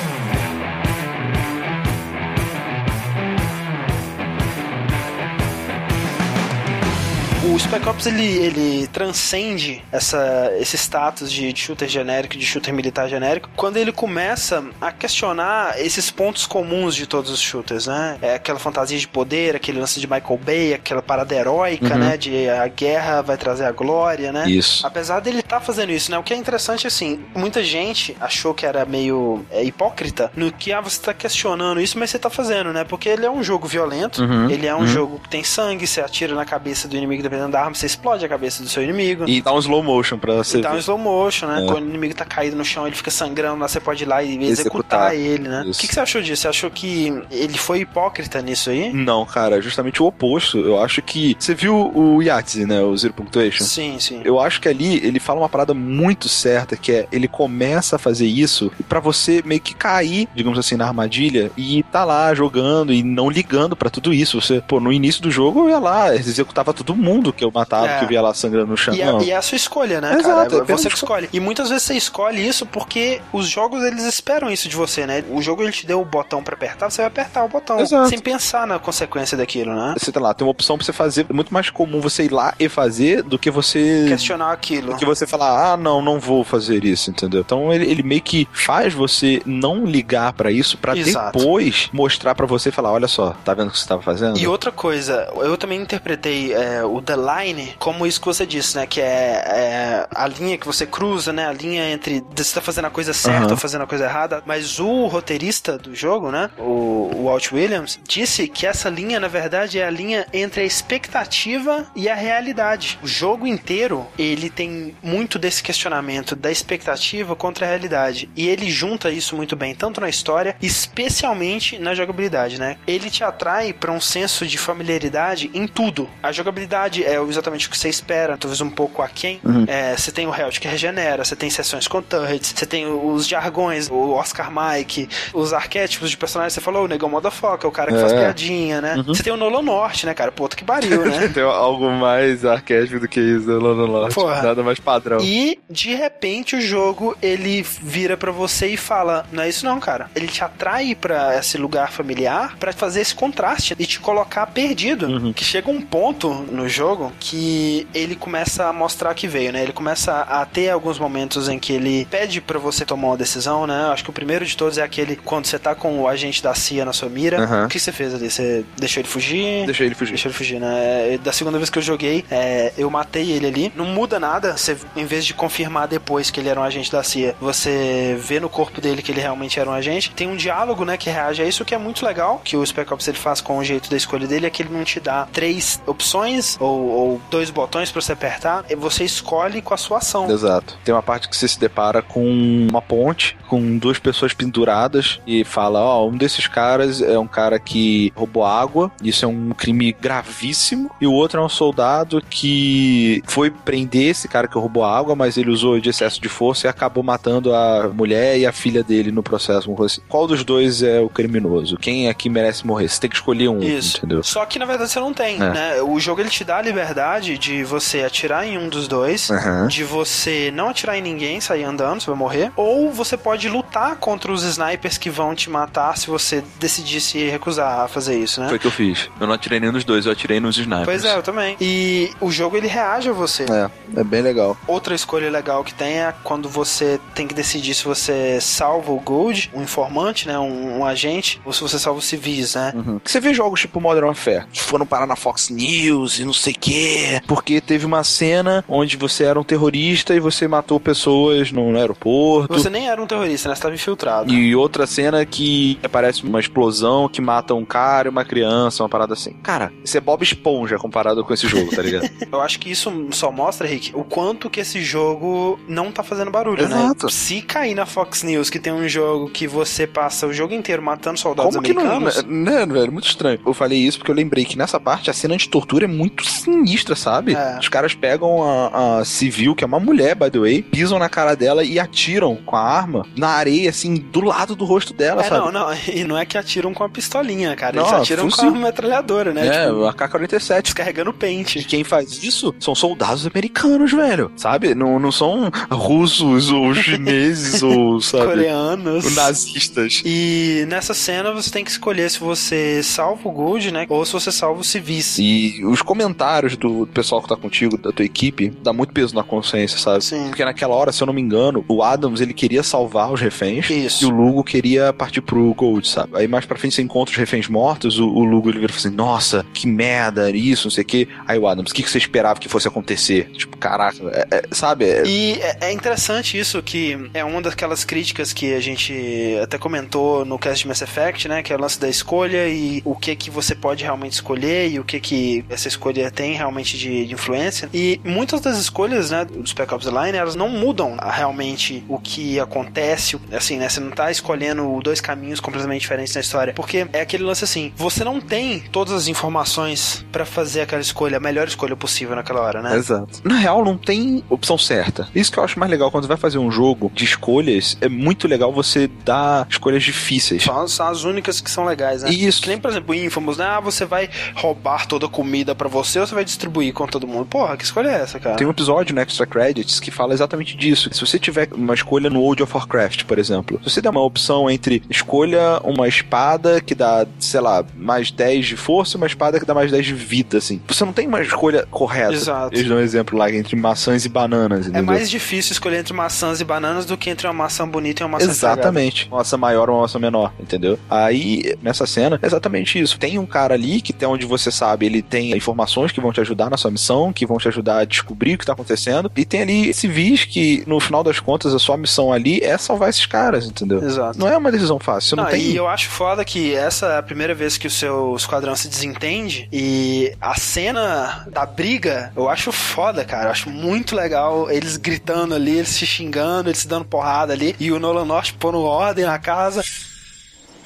A: O Spec Ops ele, ele transcende essa, esse status de, shooter genérico, de shooter militar genérico, quando ele começa a questionar esses pontos comuns de todos os shooters, né? É aquela fantasia de poder, aquele lance de Michael Bay, aquela parada heróica,
B: Uhum.
A: né? De a guerra vai trazer a glória, né?
B: Isso.
A: Apesar dele estar fazendo isso, né? O que é interessante, assim, muita gente achou que era meio é, hipócrita no que, ah, você tá questionando isso, mas você tá fazendo, né? Porque ele é um jogo violento,
B: Uhum,
A: ele é um
B: uhum.
A: jogo que tem sangue, você atira na cabeça do inimigo dependendo da arma, você explode a cabeça do seu inimigo.
B: E dá um slow motion pra você
A: E dá um slow motion, né?
B: É.
A: Quando o inimigo tá caído no chão, ele fica sangrando você pode ir lá e executar,
B: Executar.
A: ele, né? O que, que você achou disso? Você achou que ele foi hipócrita nisso aí?
B: Não, cara, justamente o oposto. Eu acho que. Você viu o Yahtzee, né? O Zero Punctuation?
A: Sim, sim.
B: Eu acho que ali ele fala uma parada muito certa, que é ele começa a fazer isso pra você meio que cair, digamos assim, na armadilha e tá lá jogando e não ligando pra tudo isso. Você, pô, no início do jogo eu ia lá, executava todo mundo que eu matava,
A: É.
B: que eu via lá sangrando no chão.
A: E é,
B: Não.
A: e é a sua escolha, né,
B: Exato,
A: cara?
B: é
A: É você que escolhe. E muitas vezes você escolhe isso porque os jogos eles esperam isso de você, né? O jogo ele te deu o botão pra apertar, você vai apertar o botão
B: Exato.
A: sem pensar na consequência daquilo, né?
B: Você tá lá, tem uma opção pra você fazer. É muito mais comum você ir lá e fazer do que você.
A: Questionar aquilo.
B: Do que você falar, ah, não, não vou fazer isso, entendeu? Então ele, ele meio que faz você não ligar pra isso pra
A: Exato.
B: depois mostrar pra você e falar, olha só, tá vendo o que você tava fazendo?
A: E outra coisa, eu também interpretei é, o The Line como isso que você disse, né? Que é, é a linha que você cruza, né? A linha entre você tá fazendo a coisa certa
B: Aham.
A: ou fazendo a coisa errada. Mas o roteirista do jogo, né? O, o Walt Williams, disse que essa linha, na verdade, é a linha entre a expectativa e a realidade. O jogo inteiro, ele tem muito desse questionamento da expectativa contra a realidade. E ele junta isso muito bem, tanto na história, especialmente na jogabilidade, né? Ele te atrai para um senso de familiaridade em tudo. A jogabilidade é exatamente o que você espera, talvez um pouco aquém. É, você tem o health que regenera, você tem sessões com turrets, você tem os jargões, o Oscar Mike, os arquétipos de personagens. Você falou, o Negão Motherfucker, o cara que
B: É.
A: faz piadinha, né? Você tem o Nolan Norte, né, cara? Puta que pariu, né?
B: Tem algo mais arquétipo do que isso, não, não, não.
A: Porra.
B: Nada mais padrão.
A: E de repente o jogo ele vira pra você e fala: "Não é isso não, cara". Ele te atrai pra esse lugar familiar pra fazer esse contraste e te colocar perdido.
B: Uhum.
A: Que chega um ponto no jogo que ele começa a mostrar que veio, né? Ele começa a ter alguns momentos em que ele pede pra você tomar uma decisão, né? Acho que o primeiro de todos é aquele quando você tá com o agente da CIA na sua mira.
B: Uhum.
A: O que você fez ali? Você deixou ele fugir?
B: Deixa ele fugir.
A: Deixa ele fugir, né? Da segunda vez que eu joguei, é, eu matei ele ali. Não muda nada. Você, em vez de confirmar depois que ele era um agente da CIA, você vê no corpo dele que ele realmente era um agente. Tem um diálogo, né, que reage a isso, que é muito legal. Que o Spec Ops ele faz com o jeito da escolha dele, é que ele não te dá três opções ou, ou dois botões pra você apertar. E você escolhe com a sua ação.
B: Exato. Tem uma parte que você se depara com uma ponte com duas pessoas penduradas e fala: Ó, um desses caras é um cara que roubou água, isso é um crime gravíssimo, e o outro é um soldado que foi prender esse cara que roubou água, mas ele usou de excesso de força e acabou matando a mulher e a filha dele no processo. Assim. Qual dos dois é o criminoso? Quem aqui merece morrer? Você tem que escolher um,
A: Isso.
B: entendeu?
A: Só que na verdade você não tem,
B: É.
A: né? O jogo ele te dá liberdade de você atirar em um dos dois,
B: Aham.
A: de você não atirar em ninguém, sair andando, você vai morrer, ou você pode lutar contra os snipers que vão te matar se você decidir se recusar a fazer isso, né?
B: Foi o que eu fiz. Eu não atirei nenhum dos dois, eu atirei nos snipers.
A: Pois é, eu também. E o jogo ele reage a você.
B: É, é bem legal.
A: Outra escolha legal que tem é quando você tem que decidir se você salva o Gold, um informante, né, um, um agente, ou se você salva os civis, né?
B: Você vê jogos tipo Modern Warfare, foram parar na Fox News e não sei o quê, porque teve uma cena onde você era um terrorista e você matou pessoas no, no aeroporto.
A: Você nem era um terrorista, né? Você estava infiltrado.
B: E outra cena que aparece uma explosão que mata um cara e uma criança, uma parada assim. Cara, isso é Bob Esponja comparado com esse jogo, tá ligado?
A: Eu acho que isso só mostra, Rick, o quanto que esse jogo não tá fazendo barulho,
B: Exato.
A: né? Se cair na Fox News que tem um jogo que você passa o jogo inteiro matando soldados
B: Como que não.
A: americanos...
B: Né, velho? Muito estranho. Eu falei isso porque eu lembrei que nessa parte a cena de tortura é muito sinistra, sabe?
A: É.
B: Os caras pegam a, a civil, que é uma mulher, by the way, pisam na cara dela e atiram com a arma na areia, assim, do lado do rosto dela,
A: É,
B: sabe?
A: não, não, e não é que atiram com a pistolinha, cara. Eles
B: Não,
A: atiram
B: fuzil.
A: com a metralhadora, né?
B: É,
A: Tipo,
B: a K-47.
A: descarregando
B: E
A: pente.
B: quem faz isso são soldados americanos, velho. Sabe? Não, não são russos ou chineses ou, sabe?
A: Coreanos.
B: Ou nazistas.
A: E nessa cena você tem que escolher se você salva o Gold, né? Ou se você salva os civis.
B: E os comentários do pessoal que tá contigo, da tua equipe, dá muito peso na consciência, sabe?
A: Sim.
B: Porque naquela hora, se eu não me engano, o Adams ele queria salvar os reféns
A: Isso.
B: e o Lugo queria partir pro Gold, sabe? Aí mais pra frente você encontra os reféns mortos, o, o Lugo ele vira e assim: Nossa, que merda, isso, não sei o quê. Aí o Adams, o que, que você esperava que fosse acontecer? Tipo, caraca, é- é- sabe? É-
A: E é, é interessante isso, que é uma daquelas críticas que a gente até comentou no cast de Mass Effect, né? Que é o lance da escolha e o que que você pode realmente escolher e o que que essa escolha tem realmente de, de influência. E muitas das escolhas, né, do Spec Ops The Line, elas não mudam ah, realmente o que acontece, assim, né? Você não tá escolhendo dois caminhos completamente diferentes na história. Porque é aquele lance assim, você não tem todas as informações pra fazer aquela escolha, a melhor escolha possível naquela hora, né?
B: Exato. Na real, não tem opção certa. Isso que eu acho mais legal quando você vai fazer um jogo de escolhas, é muito legal você dar escolhas difíceis.
A: São as, são as únicas que são legais, né?
B: Isso.
A: Que nem, por exemplo, Infamous, né? Ah, você vai roubar toda a comida pra você ou você vai distribuir com todo mundo? Porra, que escolha é essa, cara?
B: Tem um episódio no Extra Credits que fala exatamente disso. Se você tiver uma escolha no World of Warcraft, por exemplo, se você der uma opção entre escolha uma espada que dá, sei lá, mais 10 de força e uma espada que dá mais 10 de vida, assim. Você não tem uma escolha correta.
A: Exato.
B: Eles dão um exemplo lá entre maçãs e bananas,
A: É
B: entendeu?
A: mais difícil escolher entre maçãs e bananas do que entre uma maçã bonita e uma maçã estragada.
B: Exatamente. Uma maçã maior ou uma maçã menor, entendeu? Aí, nessa cena, é exatamente isso. Tem um cara ali que, até onde você sabe, ele tem informações que vão te ajudar na sua missão, que vão te ajudar a descobrir o que tá acontecendo. E tem ali civis que, no final das contas, a sua missão ali é salvar esses caras, entendeu?
A: Exato.
B: Não é uma decisão fácil. Você não,
A: Não,
B: tem.
A: E eu acho foda que essa é a primeira vez que o seu esquadrão se desentende. E a cena da briga, eu acho foda, cara. Eu acho muito legal eles gritando ali, eles se xingando, eles se dando porrada ali. E o Nolan North pondo ordem na casa.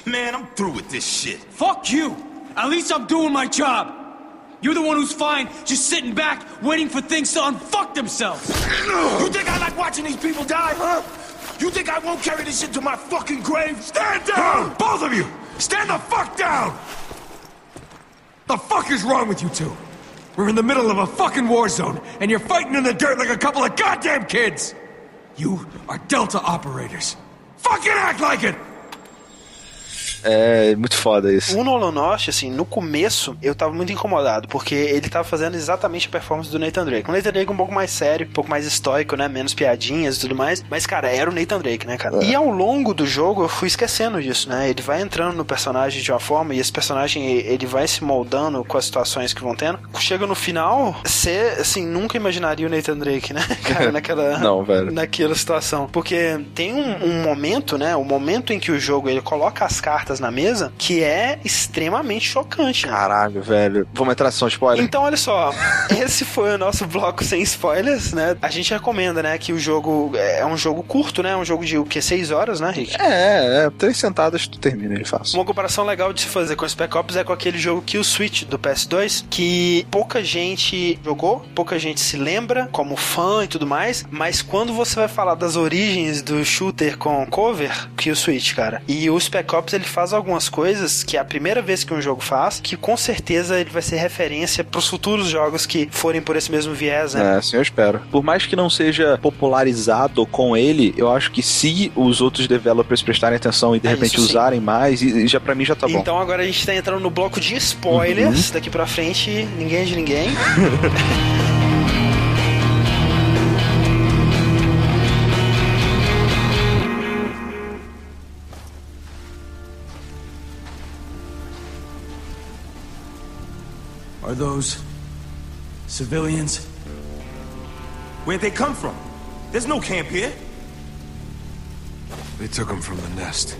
D: Man, I'm through with this shit.
E: Fuck you! At least I'm doing my job! You're the one who's fine, just sitting back, waiting for things to unfuck themselves!
D: You think I like watching these people die, huh? You think I won't carry this shit to my fucking grave? Stand down! Both of you! Stand the fuck down!
E: The fuck is wrong with you two? We're in the middle of a fucking war zone, and you're fighting in the dirt like a couple of goddamn kids! You are Delta operators. Fucking act like it!
B: É muito foda isso.
A: O Nolan North, assim, no começo eu tava muito incomodado, porque ele tava fazendo exatamente a performance do Nathan Drake. O Nathan Drake um pouco mais sério, um pouco mais estoico, né? Menos piadinhas e tudo mais. Mas, cara, era o Nathan Drake, né, cara? E ao longo do jogo eu fui esquecendo disso, né? Ele vai entrando no personagem de uma forma e esse personagem ele vai se moldando com as situações que vão tendo. Chega no final, você, assim, nunca imaginaria o Nathan Drake, né? Cara, naquela.
B: Não, velho.
A: Naquela situação. Porque tem um, um momento, né? O momento em que o jogo ele coloca as cartas na mesa que é extremamente chocante. né?
B: Caralho, velho. Vamos entrar nessa spoiler?
A: Então, olha só, esse foi o nosso bloco sem spoilers, né? A gente recomenda, né, que o jogo é um jogo curto, né? É um jogo de o que? Seis horas, né, Rick?
B: É, é, três sentadas tu termina ele fácil.
A: Uma comparação legal de se fazer com o Spec Ops é com aquele jogo Kill Switch do PS2, que pouca gente jogou, pouca gente se lembra como fã e tudo mais, mas quando você vai falar das origens do shooter com cover, Kill Switch, cara, e o Spec Ops ele faz algumas coisas que é a primeira vez que um jogo faz, que com certeza ele vai ser referência pros futuros jogos que forem por esse mesmo viés, né?
B: É, assim eu espero. Por mais que não seja popularizado com ele, eu acho que se os outros developers prestarem atenção e de
A: É,
B: repente
A: isso sim.
B: usarem mais, e, já para mim já tá bom.
A: Então agora a gente tá entrando no bloco de spoilers. Daqui pra frente, ninguém é de ninguém.
E: Are those civilians?
D: Where'd they come from? There's no camp here.
C: They took them from the nest.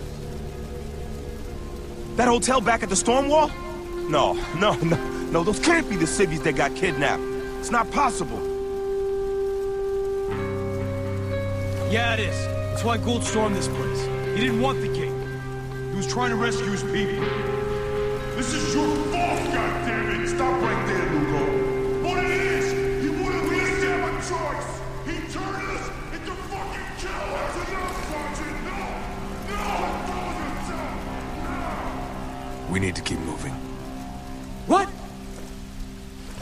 D: That hotel back at the storm wall? No, no, no, no, those can't be the civvies that got kidnapped. It's not possible.
E: Yeah, it is. That's why Gould stormed this place. He didn't want the gate.
F: He was trying to rescue his people. This is your fault, goddammit! Stop right there, Lugo. What it is, he wouldn't we didn't have a choice. He turned us into fucking cowards. Enough, Sergeant. No, no, don't yourself.
C: We need to keep moving.
E: What?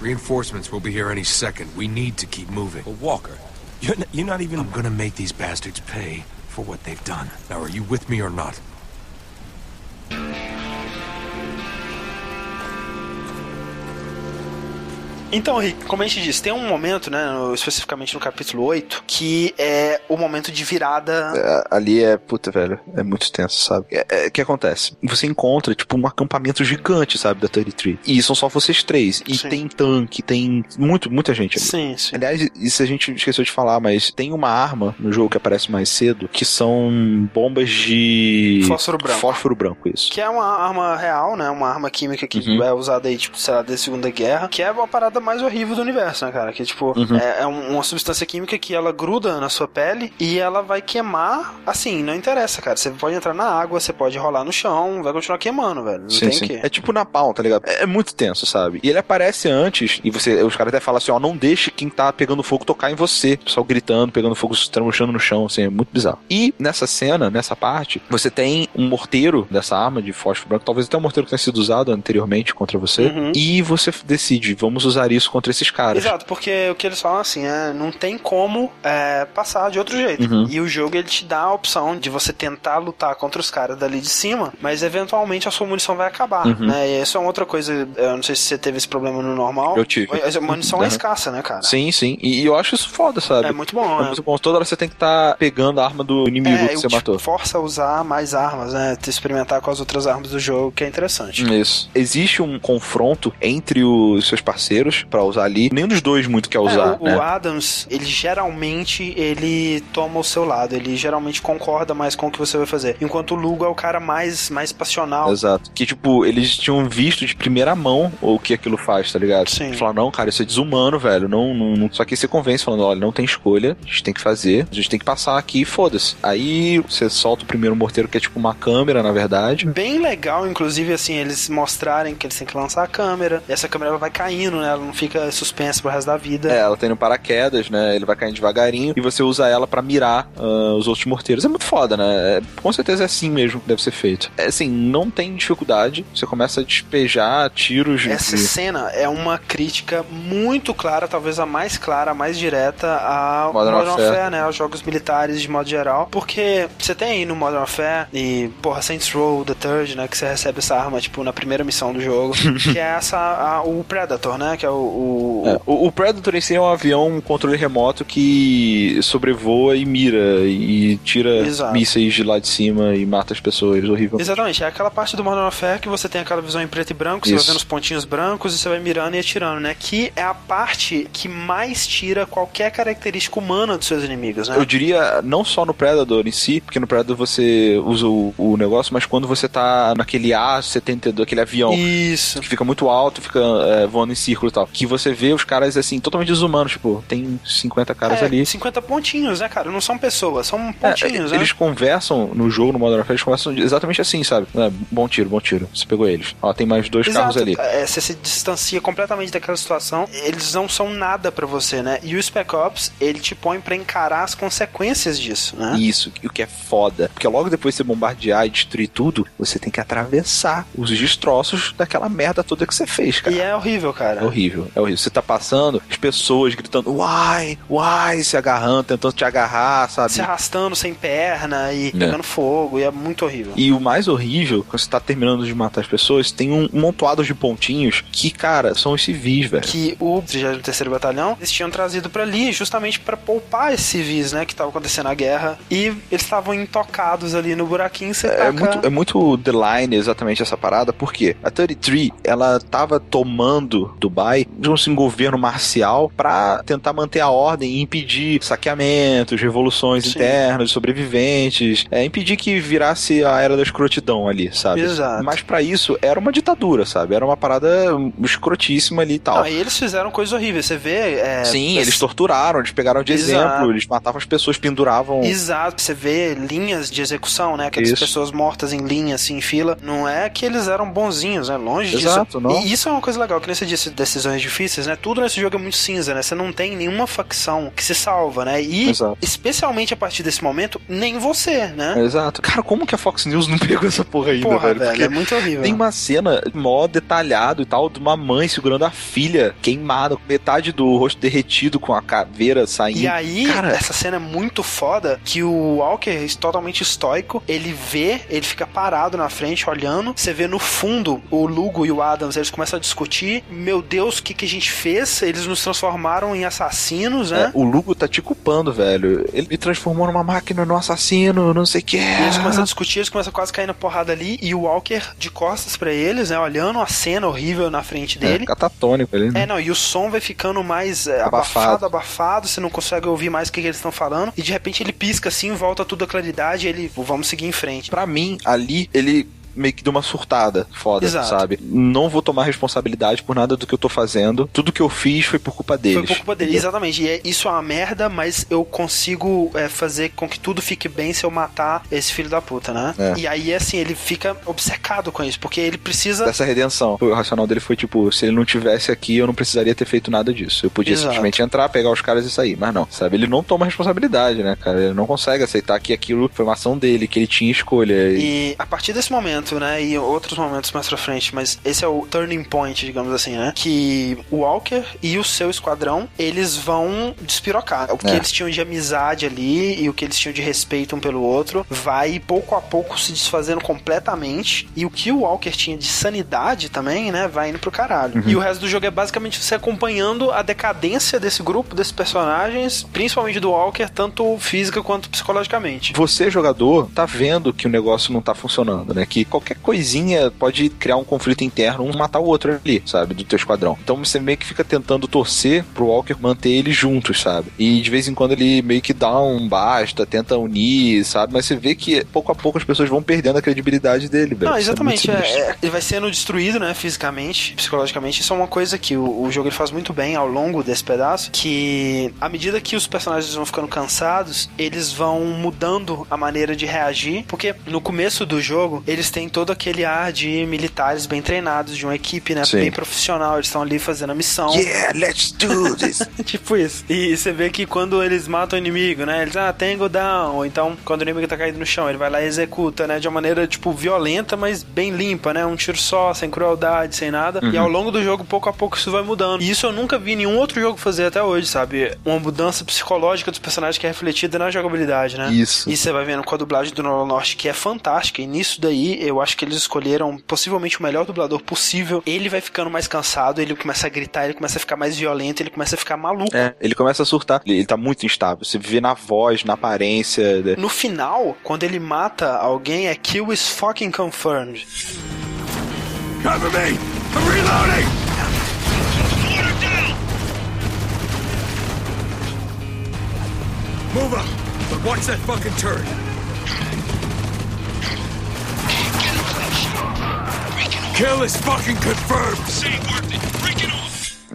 C: Reinforcements will be here any second. We need to keep moving.
D: But Walker, you're, n- you're not even.
C: I'm gonna make these bastards pay for what they've done. Now, are you with me or not?
A: Então, Rick, como a gente disse, tem um momento, né, no- especificamente no capítulo 8, que é o momento de virada.
B: É, ali é, puta, velho, é muito tenso, sabe? É, é, O que acontece? Você encontra, tipo, um acampamento gigante, sabe, da 33. E são só vocês três. E
A: Sim.
B: tem tanque, tem muito, muita gente ali.
A: Sim, sim.
B: Aliás, isso a gente esqueceu de falar, mas tem uma arma no jogo que aparece mais cedo, que são bombas de...
A: Fósforo branco.
B: Fósforo branco, isso.
A: Que é uma arma real, né? Uma arma química que
B: Uhum.
A: é usada aí, tipo, sei lá, desde a Segunda Guerra. Que é uma parada mais horrível do universo, né, cara? Que, tipo,
B: Uhum.
A: é, é um- uma substância química que ela gruda na sua pele e ela vai queimar, assim, não interessa, cara. Você pode entrar na água, você pode rolar no chão, vai continuar queimando, velho. Não
B: Sim,
A: tem
B: sim.
A: que.
B: É tipo na palma, tá ligado? É, é muito tenso, sabe? E ele aparece antes, e você, os caras até falam assim, ó, não deixe quem tá pegando fogo tocar em você. O pessoal gritando, pegando fogo, se trambuchando no chão, assim, é muito bizarro. E nessa cena, nessa parte, você tem um morteiro dessa arma de fósforo branco, talvez até um morteiro que tenha sido usado anteriormente contra você,
A: Uhum.
B: e você decide, vamos usar isso contra esses caras.
A: Exato, porque o que eles falam assim é não tem como é, passar de outro jeito.
B: Uhum.
A: E o jogo ele te dá a opção de você tentar lutar contra os caras dali de cima, mas eventualmente a sua munição vai acabar,
B: Uhum.
A: né? E isso é uma outra coisa, eu não sei se você teve esse problema no normal.
B: Eu tive.
A: A munição é
B: Uhum.
A: escassa, né, cara?
B: Sim, sim. E, e eu acho isso foda, sabe?
A: É muito bom,
B: É
A: né?
B: muito bom. Toda hora você tem que estar pegando a arma do inimigo
A: É,
B: que você matou.
A: força a usar mais armas, né? Te experimentar com as outras armas do jogo, que é interessante.
B: Isso. Existe um confronto entre os seus parceiros pra usar ali. Nenhum dos dois muito quer usar,
A: É, o,
B: né?
A: o Adams, ele geralmente ele toma o seu lado, ele geralmente concorda mais com o que você vai fazer. Enquanto o Lugo é o cara mais, mais passional.
B: Exato. Que, tipo, eles tinham visto de primeira mão o que aquilo faz, tá ligado?
A: Sim.
B: Falaram, não, cara, isso é desumano, velho. Não, não, não- Só que você convence falando, olha, não tem escolha, a gente tem que fazer, a gente tem que passar aqui e foda-se. Aí você solta o primeiro morteiro, que é tipo uma câmera, na verdade.
A: Bem legal, inclusive, assim, eles mostrarem que eles têm que lançar a câmera. E essa câmera ela vai caindo, né? Ela não fica suspensa pro resto da vida.
B: É, ela tem no paraquedas, né? Ele vai caindo devagarinho e você usa ela pra mirar ah, os outros morteiros. É muito foda, né? É, com certeza é assim mesmo que deve ser feito. É assim, não tem dificuldade. Você começa a despejar tiros de-
A: Essa cena é uma crítica muito clara, talvez a mais clara, a mais direta ao
B: Modern
A: Modern,
B: Warfare.
A: Warfare, né? Aos jogos militares de modo geral. Porque você tem aí no Modern Warfare e, porra, Saints Row, The Third, né? Que você recebe essa arma, tipo, na primeira missão do jogo. que é essa, a- o Predator, né? Que é o...
B: É, o, o Predator em si é um avião um controle remoto que sobrevoa e mira e tira
A: Exato.
B: mísseis de lá de cima e mata as pessoas, horrível.
A: Exatamente, é aquela parte do Modern Warfare que você tem aquela visão em preto e branco, você
B: Isso.
A: vai vendo os pontinhos brancos e você vai mirando e atirando, né? Que é a parte que mais tira qualquer característica humana dos seus inimigos, né?
B: Eu diria, não só no Predator em si, porque no Predator você usa o, o negócio, mas quando você tá naquele A-72, aquele avião
A: Isso.
B: que fica muito alto, fica é, voando em círculo e tal, que você vê os caras assim, totalmente desumanos, tipo, tem 50 caras
A: É,
B: ali.
A: 50 pontinhos, né, cara? Não são pessoas, são
B: É,
A: pontinhos, né?
B: eles conversam no jogo, no Modern Warfare, eles conversam exatamente assim, sabe? É, bom tiro, bom tiro. Você pegou eles. Ó, tem mais dois carros ali.
A: É, você se distancia completamente daquela situação. Eles não são nada pra você, né? E o Spec Ops, ele te põe pra encarar as consequências disso, né?
B: Isso, o que é foda. Porque logo depois de você bombardear e destruir tudo, você tem que atravessar os destroços daquela merda toda que você fez, cara.
A: E é horrível, cara.
B: É horrível, é horrível. Você tá passando, as pessoas gritando, uai, uai, se agarrando, tentando te agarrar, sabe?
A: Se arrastando sem perna e pegando fogo, e é muito horrível.
B: E o mais horrível, quando você tá terminando de matar as pessoas, tem um montado de pontinhos que, cara, são os civis, velho.
A: que o 33º Batalhão eles tinham trazido pra ali justamente pra poupar esses civis, né, que estavam acontecendo a guerra e eles estavam intocados ali no buraquinho, você
B: É
A: taca...
B: muito, é muito The Line exatamente essa parada, porque a 33, ela tava tomando Dubai de um assim, governo marcial pra tentar manter a ordem e impedir saqueamentos, revoluções
A: Sim.
B: internas, sobreviventes, é, impedir que virasse a era da escrotidão ali, sabe?
A: Exato.
B: Mas pra isso era uma ditadura, sabe? Era uma parada escrotíssima ali e tal.
A: Não, e eles fizeram coisas horríveis, você vê... é,
B: Sim, eles torturaram, eles pegaram de
A: Exato.
B: exemplo, eles matavam as pessoas, penduravam.
A: Exato, você vê linhas de execução, né? Aquelas
B: Isso.
A: pessoas mortas em linha, assim, em fila. Não é que eles eram bonzinhos, né? Longe
B: Exato,
A: disso.
B: não.
A: E isso é uma coisa legal, que nem você disse, decisões difíceis, né? Tudo nesse jogo é muito cinza, né? Você não tem nenhuma facção que se salva, né? E,
B: Exato.
A: especialmente a partir desse momento, nem você, né?
B: Exato. Cara, como que a Fox News não pegou essa porra ainda,
A: Porra,
B: velho?
A: velho,
B: Porque
A: é muito horrível.
B: Tem uma cena mó detalhado e tal, de uma mãe segurando a filha queimada, metade do rosto derretido com a caveira saindo.
A: E aí,
B: Cara,
A: essa cena é muito foda que o Walker, é totalmente estoico, ele vê, ele fica parado na frente olhando. Você vê no fundo o Lugo e o Adams, eles começam a discutir. Meu Deus, o que, que a gente fez, eles nos transformaram em assassinos, né?
B: É, o Lugo tá te culpando, velho. Ele me transformou numa máquina, num assassino, não sei o que.
A: E eles começam a discutir, eles começam a quase cair na porrada ali, e o Walker de costas pra eles, né? Olhando a cena horrível na frente dele.
B: É, catatônico ele.
A: É, não, e o som vai ficando mais é,
B: Abafado.
A: abafado, abafado, você não consegue ouvir mais o que, que eles estão falando, e de repente ele pisca assim, volta tudo a claridade, e ele, vamos seguir em frente.
B: Pra mim, ali, ele meio que deu uma surtada foda,
A: Exato.
B: sabe? Não vou tomar responsabilidade por nada do que eu tô fazendo. Tudo que eu fiz foi por culpa deles.
A: Foi por culpa dele, exatamente. E é, isso é uma merda, mas eu consigo é, fazer com que tudo fique bem se eu matar esse filho da puta, né?
B: É.
A: E aí, assim, ele fica obcecado com isso, porque ele precisa.
B: Dessa redenção. O racional dele foi tipo, se ele não tivesse aqui, eu não precisaria ter feito nada disso. Eu podia
A: Exato.
B: simplesmente entrar, pegar os caras e sair. Mas não, sabe? Ele não toma responsabilidade, né, cara? Ele não consegue aceitar que aquilo foi uma ação dele, que ele tinha escolha. E...
A: E a partir desse momento, né, e outros momentos mais pra frente, mas esse é o turning point, digamos assim, né, que o Walker e o seu esquadrão, eles vão despirocar. O que
B: É.
A: eles tinham de amizade ali e o que eles tinham de respeito um pelo outro vai pouco a pouco se desfazendo completamente e o que o Walker tinha de sanidade também, né, vai indo pro caralho. E o resto do jogo é basicamente você acompanhando a decadência desse grupo, desses personagens, principalmente do Walker, tanto física quanto psicologicamente.
B: Você, jogador, tá vendo que o negócio não tá funcionando, né? Que qualquer coisinha pode criar um conflito interno, um matar o outro ali, sabe? Do teu esquadrão. Então você meio que fica tentando torcer pro Walker manter eles juntos, sabe? E de vez em quando ele meio que dá um basta, tenta unir, sabe? Mas você vê que pouco a pouco as pessoas vão perdendo a credibilidade dele, velho.
A: Não,
B: é
A: exatamente. É, é- ele vai sendo destruído, né, fisicamente, psicologicamente. Isso é uma coisa que o, o jogo ele faz muito bem ao longo desse pedaço, que à medida que os personagens vão ficando cansados, eles vão mudando a maneira de reagir, porque no começo do jogo, eles têm todo aquele ar de militares bem treinados, de uma equipe, né,
B: Sim.
A: bem profissional, eles estão ali fazendo a missão.
B: Yeah, let's do this.
A: tipo isso. E você vê que quando eles matam o inimigo, né? Eles, ah, tango down. Ou então, quando o inimigo tá caído no chão, ele vai lá e executa, né? De uma maneira, tipo, violenta, mas bem limpa, né? Um tiro só, sem crueldade, sem nada. E ao longo do jogo, pouco a pouco, isso vai mudando. E isso eu nunca vi nenhum outro jogo fazer até hoje, sabe? Uma mudança psicológica dos personagens que é refletida na jogabilidade, né?
B: Isso.
A: E você vai vendo com a dublagem do Nolan Norte, que é fantástica. E nisso daí, eu acho que eles escolheram possivelmente o melhor dublador possível. Ele vai ficando mais cansado, ele começa a gritar, ele começa a ficar mais violento, ele começa a ficar maluco.
B: É, ele começa a surtar. Ele, ele tá muito instável. Você vê na voz, na aparência. né?
A: No final, quando ele mata alguém, é kill is fucking confirmed.
D: Cover me! I'm reloading!
E: Move up, but watch that fucking turret.
D: Kill is fucking confirmed!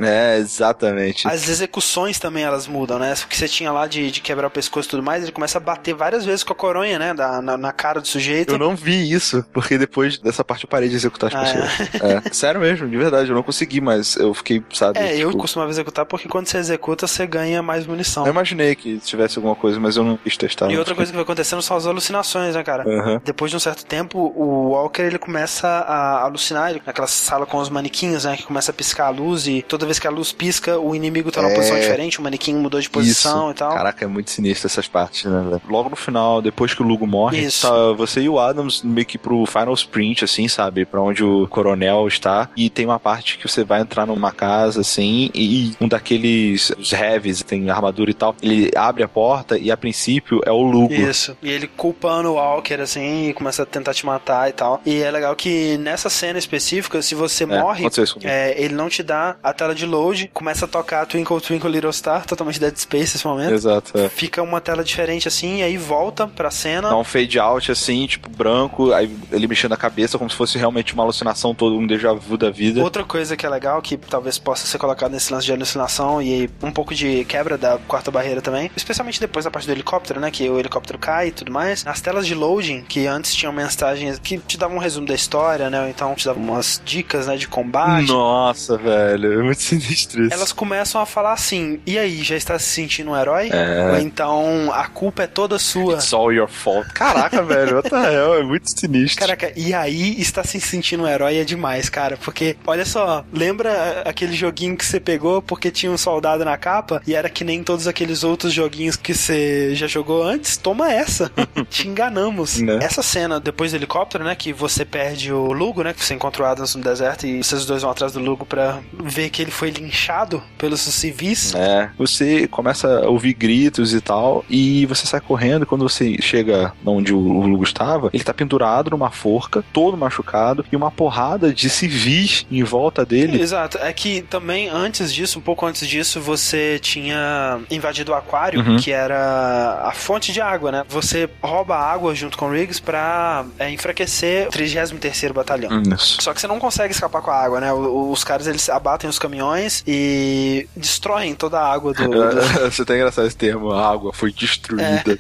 B: É, exatamente.
A: As execuções também elas mudam, né? O que você tinha lá de, de quebrar o pescoço e tudo mais, ele começa a bater várias vezes com a coronha, né? Da, na, na cara do sujeito.
B: Eu não vi isso, porque depois dessa parte eu parei de executar as
A: Ah,
B: pessoas. É. Sério mesmo, de verdade, eu não consegui, mas eu fiquei, sabe?
A: É, eu
B: tipo,
A: costumava executar porque quando você executa, você ganha mais munição.
B: eu imaginei que tivesse alguma coisa, mas eu não quis testar.
A: E outra coisa que vai acontecendo são as alucinações, né, cara?
B: Aham.
A: Depois de um certo tempo, o Walker ele começa a alucinar, ele, naquela sala com os manequins, né? Que começa a piscar a luz e toda vez que a luz pisca, o inimigo tá numa
B: É.
A: posição diferente, o manequim mudou de posição
B: Isso.
A: e tal.
B: Caraca, é muito sinistro essas partes, né? Logo no final, depois que o Lugo morre,
A: Isso.
B: tá você e o Adams meio que pro final sprint, assim, sabe? Pra onde o coronel está. E tem uma parte que você vai entrar numa casa, assim, e um daqueles os heavies, tem armadura e tal, ele abre a porta e a princípio é o Lugo.
A: Isso. E ele culpando o Walker, assim, e começa a tentar te matar e tal. E é legal que nessa cena específica, se você morre,
B: isso comigo.
A: é, ele não te dá a tela de load, começa a tocar Twinkle Twinkle Little Star, totalmente Dead Space nesse momento.
B: Exato, é.
A: Fica uma tela diferente assim, e aí volta pra cena.
B: Dá um fade out assim, tipo, branco, aí ele mexendo a cabeça como se fosse realmente uma alucinação, todo um déjà vu da vida.
A: Outra coisa que é legal, que talvez possa ser colocado nesse lance de alucinação e um pouco de quebra da quarta barreira também, especialmente depois da parte do helicóptero, né? Que o helicóptero cai e tudo mais. As telas de loading, que antes tinham mensagens que te davam um resumo da história, né? Ou então te davam umas dicas, né? De combate.
B: Nossa, velho, é muito sinistro isso.
A: Elas começam a falar assim: e aí, já está se sentindo um herói?
B: É.
A: Ou então a culpa é toda sua?
B: It's all your fault. Caraca, velho, what the hell, é muito sinistro.
A: Caraca, e aí está se sentindo um herói é demais, cara. Porque, olha só, lembra aquele joguinho que você pegou porque tinha um soldado na capa e era que nem todos aqueles outros joguinhos que você já jogou antes? Toma essa. Te enganamos.
B: Né?
A: Essa cena depois do helicóptero, né? Que você perde o Lugo, né? Que você encontra o Adams no deserto e vocês dois vão atrás do Lugo pra ver que ele foi linchado pelos civis.
B: É, você começa a ouvir gritos e tal, e você sai correndo. Quando você chega onde o Lugo estava, ele tá pendurado numa forca, todo machucado, e uma porrada de civis em volta dele.
A: Exato. É que também antes disso, um pouco antes disso, você tinha invadido o aquário,
B: Uhum.
A: que era a fonte de água, né? Você rouba a água junto com o Riggs pra é, enfraquecer o 33º Batalhão.
B: Isso.
A: Só que você não consegue escapar com a água, né? Os caras eles abatem os caminhões e destroem toda a água do. do-
B: Você tá engraçado esse termo, a água foi destruída.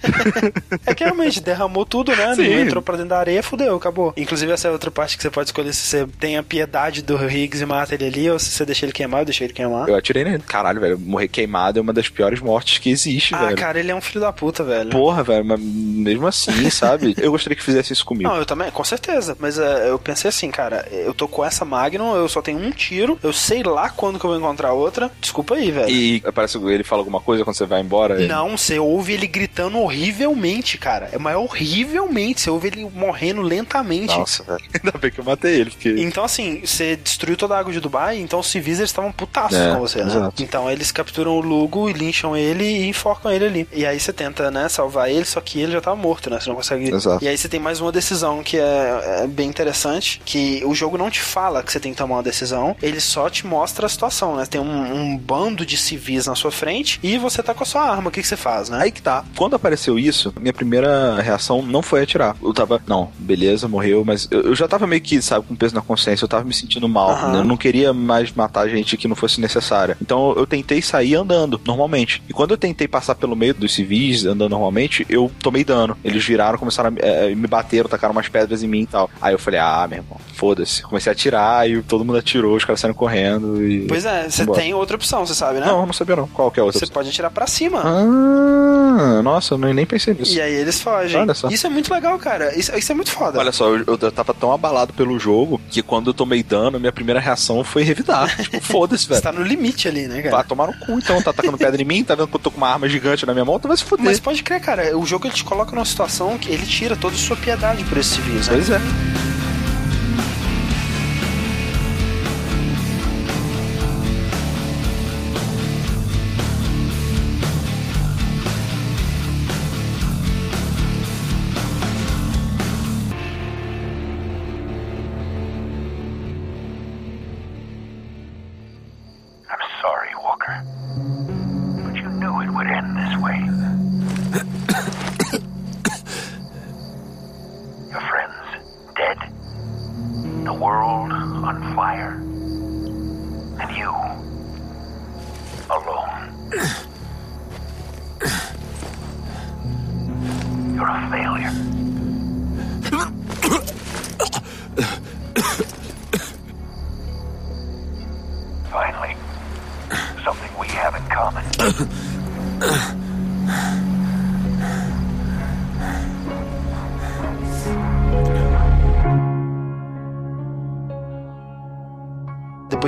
A: É que realmente derramou tudo, né?
B: Sim.
A: Entrou pra dentro da areia, fudeu, acabou. Inclusive, essa é outra parte que você pode escolher se você tem a piedade do Riggs e mata ele ali, ou se você deixa ele queimar, eu deixei ele queimar.
B: Eu atirei nele. Caralho, velho, morrer queimado é uma das piores mortes que existe,
A: Ah,
B: velho.
A: cara, ele é um filho da puta, velho.
B: Porra, velho, mas mesmo assim, sabe? Eu gostaria que fizesse isso comigo.
A: Não, eu também, com certeza. Mas é, eu pensei assim, cara, eu tô com essa Magnum, eu só tenho um tiro, eu sei lá quando que eu vou encontrar outra. Desculpa aí, velho.
B: E parece que ele fala alguma coisa quando você vai embora.
A: Não, você ouve ele gritando horrivelmente, cara. É mas horrivelmente. Você ouve ele morrendo lentamente.
B: Nossa, velho. Ainda bem que eu matei ele, porque.
A: Então, assim, você destruiu toda a água de Dubai, então os civis eles estavam putaços
B: É,
A: com você, né?
B: exato.
A: Então eles capturam o Lugo e lincham ele e enforcam ele ali. E aí você tenta, né, salvar ele, só que ele já tá morto, né? Você não consegue.
B: Exato.
A: E aí você tem mais uma decisão que é, é bem interessante: que o jogo não te fala que você tem que tomar uma decisão, ele só te mostra a situação, né? Tem um, um bando de civis na sua frente e você tá com a sua arma. O que, que você faz, né?
B: Aí que tá. Quando apareceu isso, minha primeira reação não foi atirar. Eu tava, não, beleza, morreu, mas eu, eu já tava meio que, sabe, com peso na consciência, eu tava me sentindo mal.
A: Aham.
B: né? Eu não queria mais matar gente que não fosse necessária. Então eu tentei sair andando, normalmente. E quando eu tentei passar pelo meio dos civis, andando normalmente, eu tomei dano. Eles viraram, começaram a eh, me bateram, tacaram umas pedras em mim e tal. Aí eu falei, ah, meu irmão, foda-se. Comecei a atirar e todo mundo atirou, os caras saíram correndo e.
A: Pois é, você tem outra opção, você sabe, né?
B: Não, não sabia não. Qual que é a outra?
A: Você pode atirar pra cima.
B: Ah, nossa, eu nem nem pensei nisso.
A: E aí eles fogem.
B: Olha só.
A: Isso é muito legal, cara. Isso, isso é muito foda.
B: Olha só, eu, eu tava tão abalado pelo jogo que quando eu tomei dano, minha primeira reação foi revidar. tipo, foda-se,
A: Você
B: velho.
A: tá no limite ali, né,
B: Vai
A: cara?
B: tomar no cu, então. Tá atacando pedra em mim, tá vendo que eu tô com uma arma gigante na minha mão, tu vai se fuder.
A: Mas pode crer, cara. O jogo ele te coloca numa situação que ele tira toda a sua piedade por esses civis, né?
B: Pois é.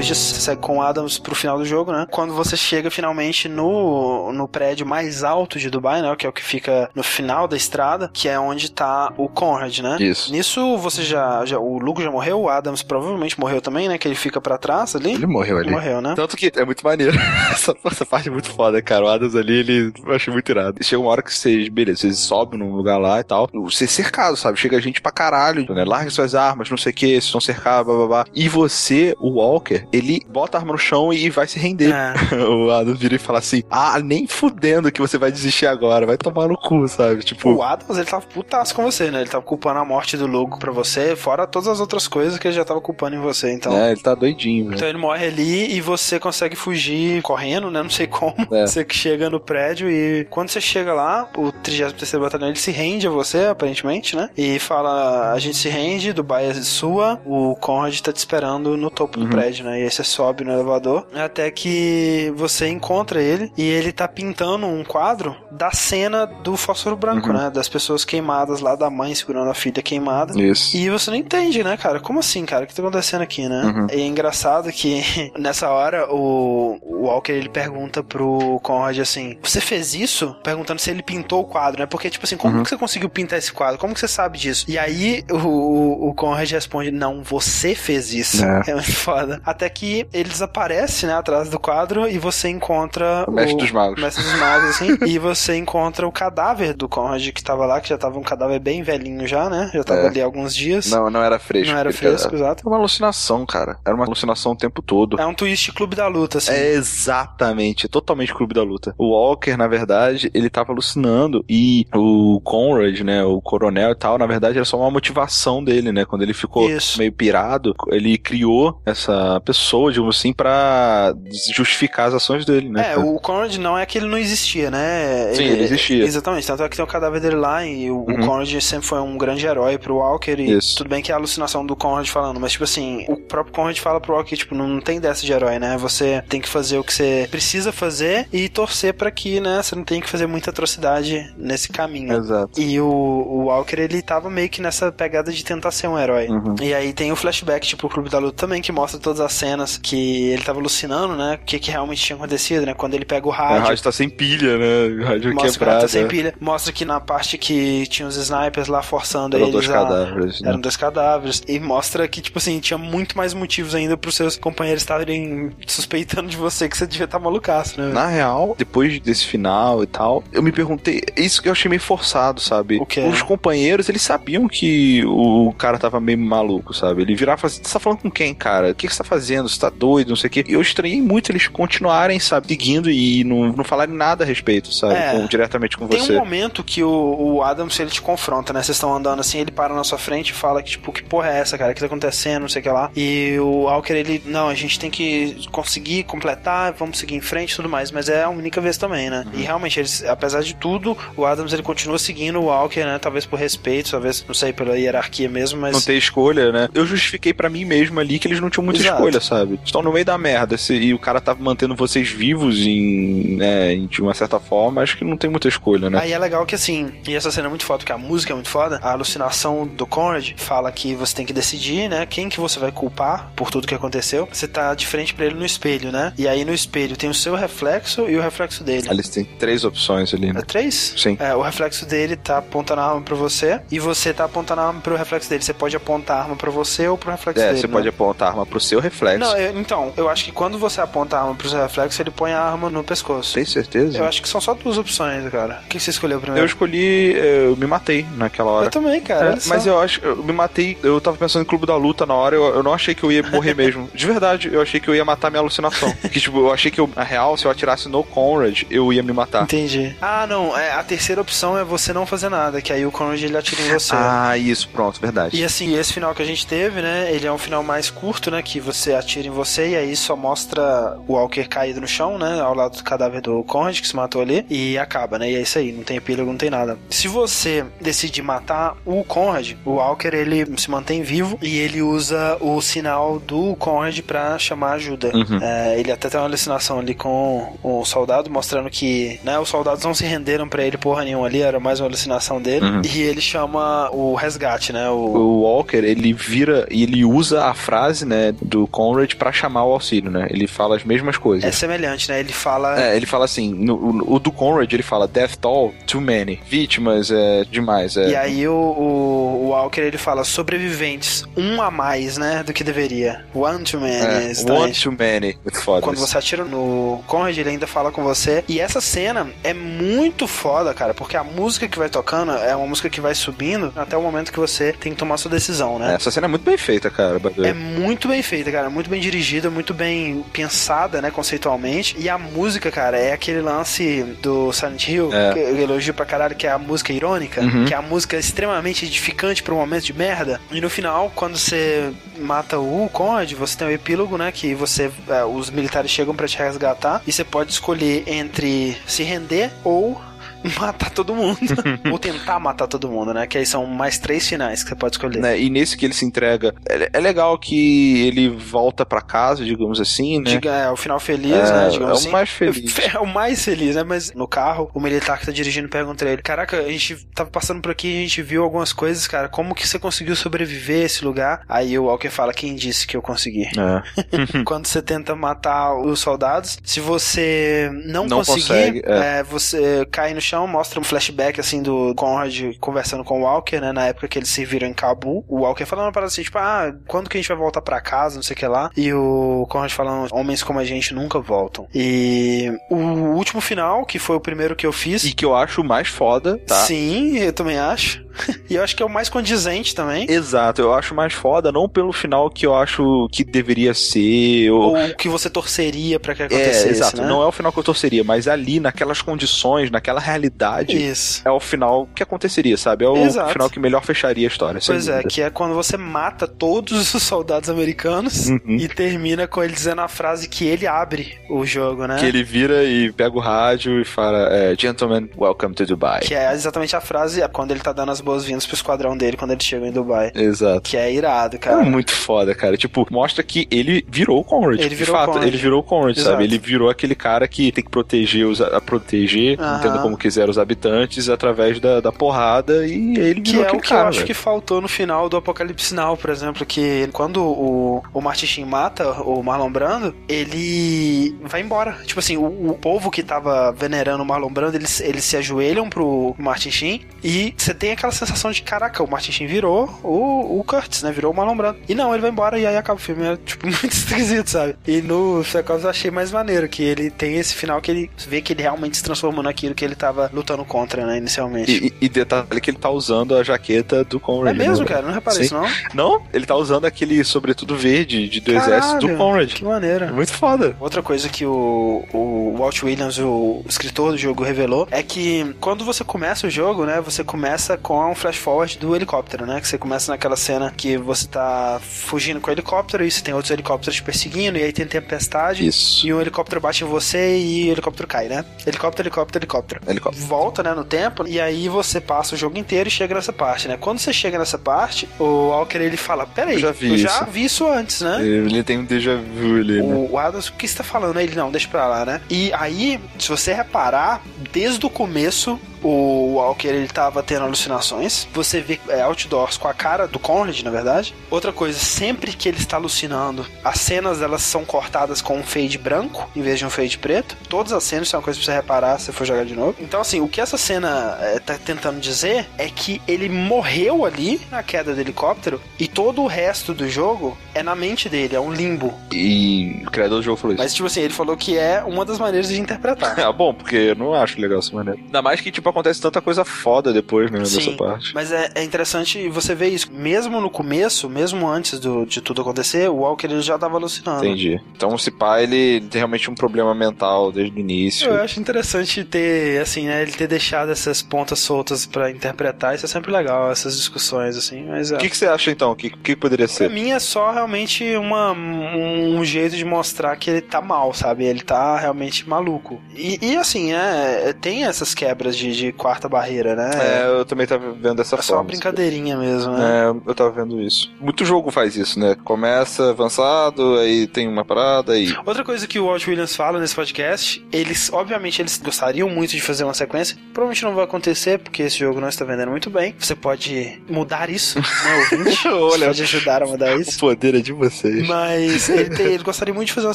A: Depois disso, você segue com o Adams pro final do jogo, né? Quando você chega finalmente no, no prédio mais alto de Dubai, né? Que é o que fica no final da estrada, que é onde tá o Conrad, né?
B: Isso.
A: Nisso você já, já. O Lugo já morreu, o Adams provavelmente morreu também, né? Que ele fica pra trás ali.
B: Ele morreu ali.
A: Morreu, né?
B: Tanto que é muito maneiro. essa, essa parte é muito foda, cara. O Adams ali, ele eu achei muito irado. Chega uma hora que vocês, beleza, vocês sobem num lugar lá e tal. Você é cercado, sabe? Chega gente pra caralho, né? Larga suas armas, não sei o que, vocês estão cercados, blá blá blá. E você, o Walker, ele bota a arma no chão e vai se render.
A: É.
B: o Adams vira e fala assim: Ah, nem fudendo que você vai desistir agora, vai tomar no cu, sabe? Tipo.
A: O Adams, ele tava putaço com você, né? Ele tava culpando a morte do Lugo pra você, fora todas as outras coisas que ele já tava culpando em você, então.
B: É, ele tá doidinho, velho.
A: Então ele morre ali e você consegue fugir correndo, né? Não sei como.
B: É.
A: Você que chega no prédio e quando você chega lá, o 33º Batalhão ele se rende a você, aparentemente, né? E fala: a gente se rende, Dubai é sua, o Conrad tá te esperando no topo
B: Uhum.
A: do prédio, né? E aí você sobe no elevador até que você encontra ele e ele tá pintando um quadro da cena do fósforo branco,
B: Uhum.
A: né? Das pessoas queimadas lá, da mãe segurando a filha queimada.
B: Isso.
A: E você não entende, né, cara? Como assim, cara? O que tá acontecendo aqui, né?
B: Uhum.
A: E é engraçado que nessa hora o, o Walker ele pergunta pro Conrad assim: Você fez isso? Perguntando se ele pintou o quadro, né? Porque, tipo assim, como
B: Uhum.
A: que você conseguiu pintar esse quadro? Como que você sabe disso? E aí o, o, Conrad responde: Não, você fez isso.
B: É.
A: É muito foda. Até que ele desaparece, né, atrás do quadro e você encontra
B: O Mestre dos Magos.
A: o Mestre dos Magos, assim, e você encontra o cadáver do Conrad que tava lá, que já tava um cadáver bem velhinho já, né? Já tava
B: É.
A: ali há alguns dias.
B: Não, não era fresco.
A: Não era fresco,
B: cara.
A: exato.
B: Era uma alucinação, cara. Era uma alucinação o tempo todo.
A: É um twist clube da luta, assim.
B: É exatamente, totalmente clube da luta. O Walker, na verdade, ele tava alucinando e o Conrad, né, o coronel e tal, na verdade era só uma motivação dele, né? Quando ele ficou
A: Isso.
B: meio pirado, ele criou essa pessoa, digamos assim, pra justificar as ações dele, né?
A: É, o Conrad não é que ele não existia, né?
B: Sim, ele existia.
A: Exatamente, tanto é que tem o cadáver dele lá e o, o
B: Uhum.
A: Conrad sempre foi um grande herói pro Walker e
B: Isso.
A: tudo bem que é a alucinação do Conrad falando, mas tipo assim, o próprio Conrad fala pro Walker, tipo, não tem dessa de herói, né? Você tem que fazer o que você precisa fazer e torcer pra que, né, você não tenha que fazer muita atrocidade nesse caminho.
B: Exato.
A: E o, o Walker, ele tava meio que nessa pegada de tentar ser um herói.
B: Uhum.
A: E aí tem o flashback, tipo, o Clube da Luta também, que mostra todas as cenas que ele tava alucinando, né? O que, que realmente tinha acontecido, né? Quando ele pega o
B: O
A: rádio.
B: rádio tá sem pilha, né? O rádio
A: Mostra que
B: quebrado.
A: rádio tá sem pilha. Mostra que na parte que tinha os snipers lá forçando
B: Eram
A: eles
B: dois
A: a-
B: cadáveres, né?
A: Eram dois cadáveres. E mostra que, tipo assim, tinha muito mais motivos ainda pros seus companheiros estarem suspeitando de você que você devia estar malucaço, né?
B: Na real, depois desse final e tal, eu me perguntei, isso que eu achei meio forçado, sabe?
A: O quê?
B: Os companheiros, eles sabiam que o cara tava meio maluco, sabe? Ele virava e falava assim, você tá falando com quem, cara? O que, que você tá fazendo? Você tá doido, não sei o quê. E eu estranhei muito eles continuarem, sabe, seguindo e não, não falarem nada a respeito, sabe?
A: É.
B: Com- diretamente com
A: Tem
B: você.
A: um momento que o, o Adams ele te confronta, né? Vocês estão andando assim, ele para na sua frente e fala que, tipo, que porra é essa, cara? O que tá acontecendo? Não sei o que lá. E o Walker, ele, não, a gente tem que conseguir completar, vamos seguir em frente e tudo mais. Mas é a única vez também, né?
B: Uhum.
A: E realmente, eles, apesar de tudo, o Adams ele continua seguindo o Walker, né? Talvez por respeito, talvez, não sei, pela hierarquia mesmo, mas.
B: Não ter escolha, né? Eu justifiquei pra mim mesmo ali que eles não tinham muita
A: Exato.
B: escolha, sabe? Estão no meio da merda se- e o cara tá mantendo vocês vivos em, né, de uma certa forma, acho que não tem muita escolha, né?
A: Aí é legal que assim, e essa cena é muito foda, porque a música é muito foda. A alucinação do Conrad fala que você tem que decidir, né? Quem que você vai culpar por tudo que aconteceu. Você tá de frente pra ele no espelho, né? E aí no espelho tem o seu reflexo e o reflexo dele.
B: Eles têm três opções ali, né?
A: É três?
B: Sim.
A: É, o reflexo dele tá apontando a arma pra você e você tá apontando a arma pro reflexo dele. Você pode apontar a arma pra você ou pro reflexo
B: É,
A: dele.
B: você
A: né?
B: pode apontar a arma pro seu reflexo.
A: Não, eu- então, eu acho que quando você aponta a arma pro seu reflexo, ele põe a arma no pescoço.
B: Tem certeza?
A: Eu acho que são só duas opções, cara. O que você escolheu
B: Eu
A: primeiro?
B: escolhi, eh, eu me matei naquela hora.
A: Eu também, cara.
B: É, mas eu acho, eu me matei, eu tava pensando em Clube da Luta na hora, eu, eu não achei que eu ia morrer mesmo. De verdade, eu achei que eu ia matar minha alucinação. que, tipo, eu achei que, eu, na real, se eu atirasse no Conrad, eu ia me matar.
A: Entendi. Ah, não. É, a terceira opção é você não fazer nada, que aí o Conrad ele atira em você.
B: Ah, isso, pronto, verdade.
A: E assim, esse final que a gente teve, né? Ele é um final mais curto, né? Que você atira em você e aí só mostra o Walker caído no chão, né? Ao lado do cadáver do Conrad que se matou ali. E acaba, né? E é isso aí, não tem epílogo, não tem nada. Se você decidir matar o Conrad, o Walker ele se mantém vivo e ele usa o sinal do Conrad pra chamar ajuda.
B: Uhum.
A: É, ele até tem uma alucinação ali com o soldado, mostrando que né, os soldados não se renderam pra ele porra nenhuma ali, era mais uma alucinação dele.
B: Uhum.
A: E ele chama o resgate, né? O,
B: O Walker, ele vira e ele usa a frase, né, do Conrad pra chamar o auxílio, né? Ele fala as mesmas
A: É
B: coisas.
A: semelhante, né? Ele fala.
B: É, ele fala assim, no- o, o do Conrad, ele fala death toll, too many. Vítimas, é demais. É,
A: E aí o, o, o Walker ele fala sobreviventes, um a mais, né, do que deveria. One too many.
B: é,
A: está
B: one too many. Muito foda.
A: Quando você atira no Conrad, ele ainda fala com você. E essa cena é muito foda, cara, porque a música que vai tocando é uma música que vai subindo até o momento que você tem que tomar sua decisão, né?
B: Essa cena é muito bem feita, cara.
A: É muito bem feita, cara. Muito bem dirigida, muito bem pensada, né, conceitualmente. E a música, cara, é aquele lance do Silent Hill,
B: É.
A: que eu elogio pra caralho, que é a música irônica,
B: Uhum.
A: que é a música extremamente edificante pra um momento de merda. E no final, quando você mata o Conrad, você tem o epílogo, né, que você, é, os militares chegam pra te resgatar e você pode escolher entre se render ou matar todo mundo. ou tentar matar todo mundo, né? Que aí são mais três finais que você pode escolher.
B: Né, E nesse que ele se entrega, é, é legal que ele volta pra casa, digamos assim, né?
A: Diga, é o final feliz,
B: É,
A: né? Digamos
B: é o
A: assim.
B: mais feliz.
A: É o mais feliz, né? Mas no carro, o militar que tá dirigindo pergunta pra ele: Caraca, a gente tava passando por aqui e a gente viu algumas coisas, cara. Como que você conseguiu sobreviver a esse lugar? Aí o Walker fala: Quem disse que eu consegui?
B: É.
A: Quando você tenta matar os soldados, se você não,
B: Não
A: conseguir,
B: consegue, é.
A: é, você cai no chão, mostra um flashback, assim, do Conrad conversando com o Walker, né? Na época que eles se viram em Cabu. O Walker falando para assim, tipo, ah, quando que a gente vai voltar pra casa, não sei o que lá. E o Conrad falando, homens como a gente nunca voltam. E o último final, que foi o primeiro que eu fiz.
B: E que eu acho mais foda, tá?
A: Sim, eu também acho. e eu acho que é o mais condizente também.
B: Exato, eu acho mais foda, não pelo final que eu acho que deveria ser. Ou,
A: Ou que você torceria pra que
B: é,
A: acontecesse,
B: exato,
A: né?
B: não é o final que eu torceria, mas ali, naquelas condições, naquela realidade,
A: Isso.
B: é o final que aconteceria, sabe? É o
A: Exato.
B: final que melhor fecharia a história.
A: Pois é, que é quando você mata todos os soldados americanos
B: Uhum.
A: e termina com ele dizendo a frase que ele abre o jogo, né?
B: Que ele vira e pega o rádio e fala: é, Gentlemen, welcome to Dubai.
A: Que é exatamente a frase quando ele tá dando as boas-vindas pro esquadrão dele quando ele chega em Dubai.
B: Exato.
A: Que é irado,
B: É
A: cara.
B: muito foda, cara. Tipo, mostra que ele virou o Conrad.
A: Ele
B: de
A: virou o
B: fato,
A: Conrad.
B: ele virou o Conrad,
A: Exato.
B: sabe? Ele virou aquele cara que tem que proteger os a proteger, entenda como quiser os habitantes através da, da porrada e ele
A: Que
B: virou
A: é o
B: aquele
A: que
B: cara.
A: eu acho
B: velho.
A: que faltou no final do Apocalipse Now, por exemplo, que quando o, o Martin Sheen mata o Marlon Brando, ele vai embora. Tipo assim, o, o povo que tava venerando o Marlon Brando, eles, eles se ajoelham pro Martin Sheen e você tem aquela sensação de, caraca, o Martin Sheen virou o, o Curtis, né? Virou o Marlon Brando. E não, ele vai embora e aí acaba o filme. É, tipo, muito esquisito, sabe? E no Spec Ops eu achei mais maneiro, que ele tem esse final que ele vê que ele realmente se transformou naquilo que ele tava lutando contra, né, inicialmente.
B: E, e, detalhe que ele tá usando a jaqueta do Conrad.
A: é mesmo,
B: né,
A: cara? Não reparei isso, não?
B: Não, ele tá usando aquele sobretudo verde de do
A: Caralho,
B: exército do Conrad.
A: Que maneira.
B: É muito foda.
A: Outra coisa que o, o Walt Williams, o escritor do jogo, revelou é que quando você começa o jogo, né, você começa com um flash forward do helicóptero, né? Que você começa naquela cena que você tá fugindo com o helicóptero e você tem outros helicópteros te perseguindo e aí tem tempestade.
B: Isso.
A: E um helicóptero bate em você e o helicóptero cai, né? Helicóptero, helicóptero, helicóptero.
B: Helicóptero.
A: Volta, né, no tempo, e aí você passa o jogo inteiro e chega nessa parte, né? Quando você chega nessa parte, o Walker ele fala: Peraí,
B: Eu já vi
A: eu já
B: isso."
A: vi isso antes, né?
B: Ele tem um déjà vu ali, né?
A: O Adams, o que você tá falando? Ele, não, deixa pra lá, né? E aí, se você reparar, desde o começo, o Walker, ele tava tendo alucinações. Você vê é, outdoors com a cara do Conrad, na verdade. Outra coisa, sempre que ele está alucinando, as cenas, elas são cortadas com um fade branco, em vez de um fade preto. Todas as cenas, isso é uma coisa pra você reparar se você for jogar de novo. Então, assim, o que essa cena é, tá tentando dizer é que ele morreu ali, na queda do helicóptero, e todo o resto do jogo é na mente dele, é um limbo.
B: E o criador do jogo falou isso.
A: Mas, tipo assim, ele falou que é uma das maneiras de interpretar.
B: Ah, bom, porque eu não acho legal essa maneira. Ainda mais que, tipo, acontece tanta coisa foda depois, dessa
A: Sim,
B: parte.
A: mas é, é interessante você ver isso. Mesmo no começo, mesmo antes do- de tudo acontecer, o Walker ele já tava alucinando.
B: Entendi. Então, se pá, ele tem realmente um problema mental desde o início.
A: Eu acho interessante ter, assim, né, ele ter deixado essas pontas soltas pra interpretar. Isso é sempre legal, essas discussões, assim. Mas é.
B: O que, que você acha, então? O que, que poderia
A: Pra
B: ser?
A: mim é só realmente uma, um jeito de mostrar que ele tá mal, sabe? Ele tá realmente maluco. E, e, assim, é, tem essas quebras de, de quarta barreira, né?
B: É, eu também tava vendo dessa
A: É só uma
B: forma.
A: brincadeirinha mesmo, né?
B: É, eu tava vendo isso. Muito jogo faz isso, né? Começa avançado, aí tem uma parada e.
A: Outra coisa que o Walt Williams fala nesse podcast, eles, obviamente, eles gostariam muito de fazer uma sequência. Provavelmente não vai acontecer, porque esse jogo não está vendendo muito bem. Você pode mudar isso, né, ouvinte?
B: Olha.
A: Você pode ajudar a mudar
B: O
A: isso.
B: poder é de vocês.
A: Mas ele, tem- ele gostaria muito de fazer uma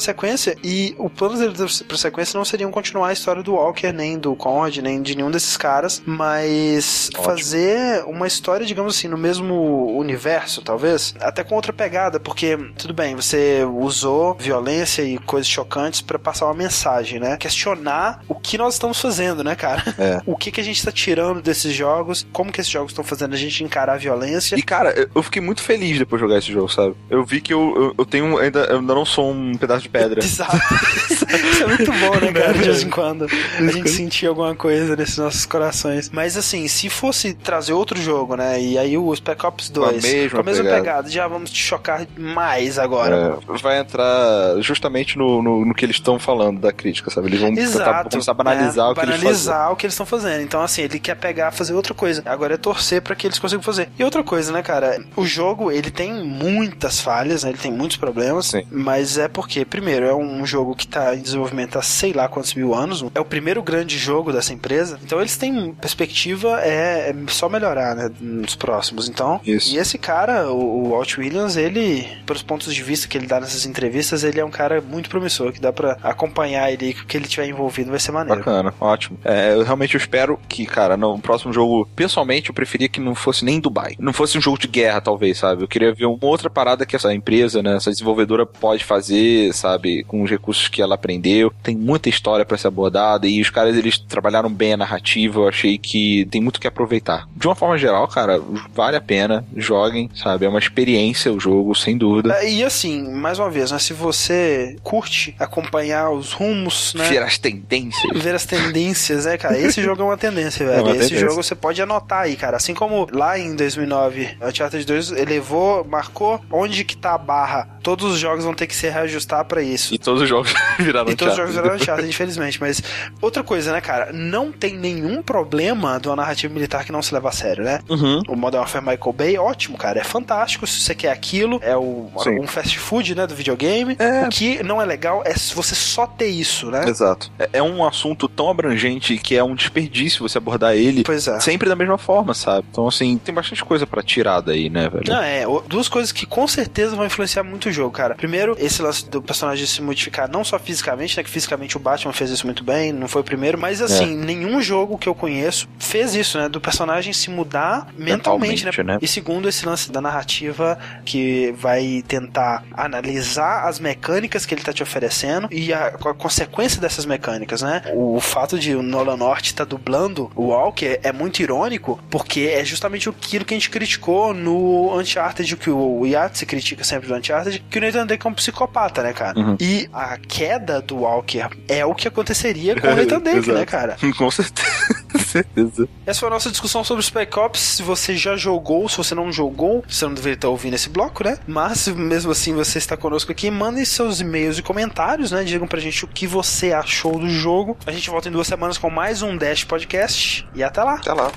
A: sequência e o plano dele pra sequência não seriam continuar a história do Walker, nem do Conrad, nem de nenhum desses caras, mas
B: Ótimo.
A: fazer uma história, digamos assim, no mesmo universo, talvez, até com outra pegada, porque tudo bem, você usou violência e coisas chocantes pra passar uma mensagem, né? Questionar o que nós estamos fazendo, né, cara?
B: É.
A: O que que a gente tá tirando desses jogos, como que esses jogos estão fazendo a gente encarar a violência.
B: E cara, eu- eu fiquei muito feliz depois de jogar esse jogo, sabe? Eu vi que eu, eu, eu tenho ainda. Eu ainda não sou um pedaço de pedra.
A: Exato. Isso é muito bom, né, cara? De vez em quando a gente sentir alguma coisa nesses nossos corações. Mas assim, se fosse trazer outro jogo, né? E aí o Spec Ops 2,
B: mesma
A: com a mesma
B: pegada.
A: pegada, já vamos te chocar mais agora.
B: É, vai entrar justamente no, no, no que eles estão falando da crítica, sabe? Eles vão tentar
A: Exato.
B: começar a banalizar
A: né?
B: o que eles.
A: Banalizar o que eles estão fazendo. Então, assim, ele quer pegar, fazer outra coisa. Agora é torcer pra que eles consigam fazer. E outra coisa, né, cara? O jogo, ele tem muitas falhas, né? Ele tem muitos problemas.
B: Sim.
A: Mas é porque, primeiro, é um jogo que tá em desenvolvimento há sei lá quantos mil anos. É o primeiro grande jogo dessa empresa. Então eles têm perspectiva é, é só melhorar, né? Nos próximos. Então,
B: Isso.
A: e esse cara, o, o Walt Williams, ele, pelos pontos de vista que ele dá nessas entrevistas, ele é um cara muito promissor, que dá pra acompanhar ele, que o que ele tiver envolvido vai ser maneiro.
B: Bacana, ótimo. É, eu realmente espero que, cara, no próximo jogo, pessoalmente, eu preferia que não fosse nem Dubai. Não fosse um jogo de guerra, talvez, sabe? Eu queria ver uma outra parada que essa empresa, né, essa desenvolvedora pode fazer, sabe, com os recursos que ela aprendeu. Tem muita história pra ser abordada e os caras, eles trabalharam bem a narrativa. Eu achei que tem muito que aproveitar. De uma forma geral, cara, vale a pena. Joguem, sabe? É uma experiência o jogo, sem dúvida.
A: É, E assim, mais uma vez, né? Se você curte acompanhar os rumos, né?
B: Ver as tendências.
A: Ver as tendências, né, cara? Esse jogo é uma tendência, velho.
B: uma
A: Esse
B: tendência.
A: jogo você pode anotar aí, cara. Assim como lá em 2009, Uncharted 2 elevou, marcou onde que tá a barra. Todos os jogos vão ter que se reajustar pra isso.
B: E todos os jogos viraram
A: E todos os jogos eram Uncharted, infelizmente. Mas outra coisa, né, cara? Não tem nenhum problema de uma narrativa militar que não se leva a sério, né?
B: Uhum.
A: O Modern Warfare Michael Bay, ótimo, cara. É fantástico. Se você quer aquilo, é o,
B: Sim.
A: um fast food, né, do videogame.
B: É.
A: O que não é legal é você só ter isso, né?
B: Exato. É, é um assunto tão abrangente que é um desperdício você abordar ele
A: é.
B: sempre da mesma forma, sabe? Então, assim, tem bastante coisa pra tirar daí, né, velho?
A: Não, é, duas coisas que com certeza vão influenciar muito o jogo, cara. Primeiro, esse lance do personagem se modificar não só fisicamente, né? Que fisicamente o Batman fez isso muito bem, não foi o primeiro, mas assim, nenhum jogo que eu conheço fez isso, né? Do personagem se mudar mentalmente,
B: Mentalmente,
A: né?
B: né?
A: E segundo, esse lance da narrativa que vai tentar analisar as mecânicas que ele tá te oferecendo e a, a consequência dessas mecânicas, né? O, fato de o Nolan North tá dublando o Walker é muito irônico, porque é justamente aquilo que a gente criticou no Uncharted, o que o Yates critica sempre do Uncharted, que o Nathan Drake é um psicopata, né, cara?
B: Uhum.
A: E a queda do Walker é o que aconteceria com o Nathan Drake, né, cara?
B: Com certeza. certeza.
A: Essa foi a nossa discussão sobre Spec Ops. Se você já jogou, se você não jogou, você não deveria estar ouvindo esse bloco, né? Mas mesmo assim você está conosco aqui, mandem seus e-mails e comentários, né? Digam pra gente o que você achou do jogo. A gente volta em duas semanas com mais um Dash Podcast. E até lá.
B: Até lá.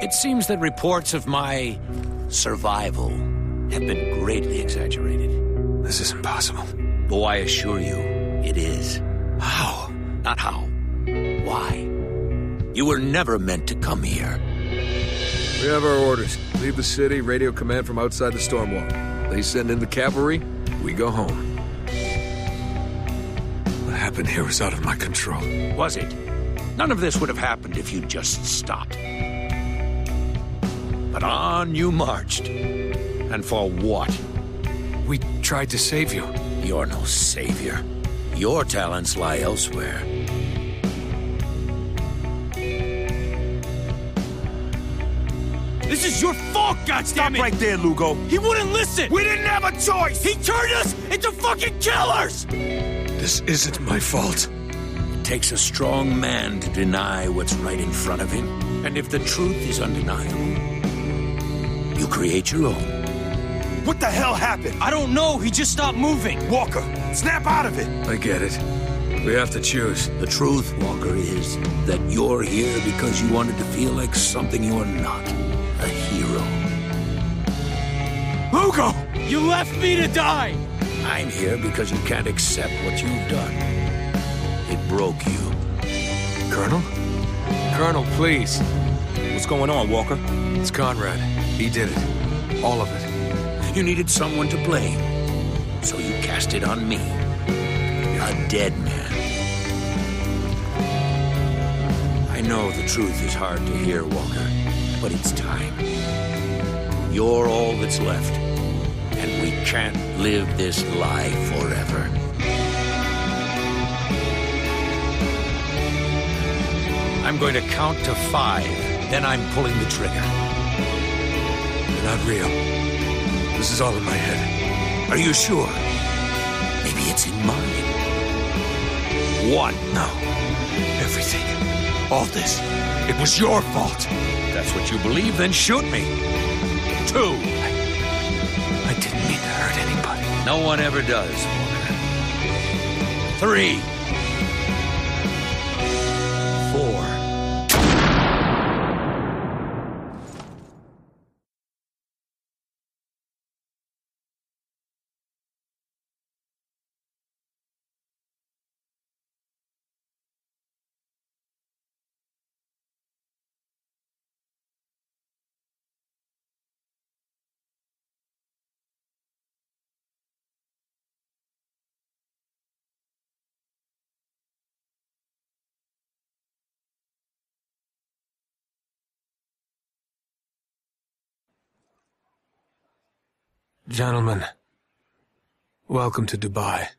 G: It seems that reports of my survival have been greatly exaggerated.
E: This is impossible.
G: Though I assure you, it is.
E: How?
G: Not how. Why? You were never meant to come here.
C: We have our orders. Leave the city, radio command from outside the storm wall. They send in the cavalry, we go home.
E: What happened here was out of my control.
G: Was it? None of this would have happened if you'd just stopped. But on you marched. And for what?
E: We tried to save you.
G: You're no savior. Your talents lie elsewhere.
D: This is your fault, goddammit!
F: Stop right there, Lugo.
D: He wouldn't listen!
F: We didn't have a choice!
D: He turned us into fucking killers!
E: This isn't my fault.
G: It takes a strong man to deny what's right in front of him. And if the truth is undeniable, you create your own.
F: What the hell happened?
D: I don't know, he just stopped moving.
F: Walker, snap out of it!
E: I get it. We have to choose.
G: The truth, Walker, is that you're here because you wanted to feel like something you are not a hero.
D: Lugo! You left me to die!
G: I'm here because you can't accept what you've done. It broke you.
E: Colonel? Colonel, please.
D: What's going on, Walker?
E: It's Conrad. He did it. All of it.
G: You needed someone to blame, so you cast it on me. A dead man. I know the truth is hard to hear, Walker, but it's time. You're all that's left, and we can't live this lie forever. I'm going to count to five, then I'm pulling the trigger.
E: You're not real. This is all in my head.
G: Are you sure? Maybe it's in mine. One.
E: No. Everything. All this. It was your fault.
G: If that's what you believe, then shoot me. Two.
E: I didn't mean to hurt anybody.
G: No one ever does, Walker. Three.
E: Gentlemen, welcome to Dubai.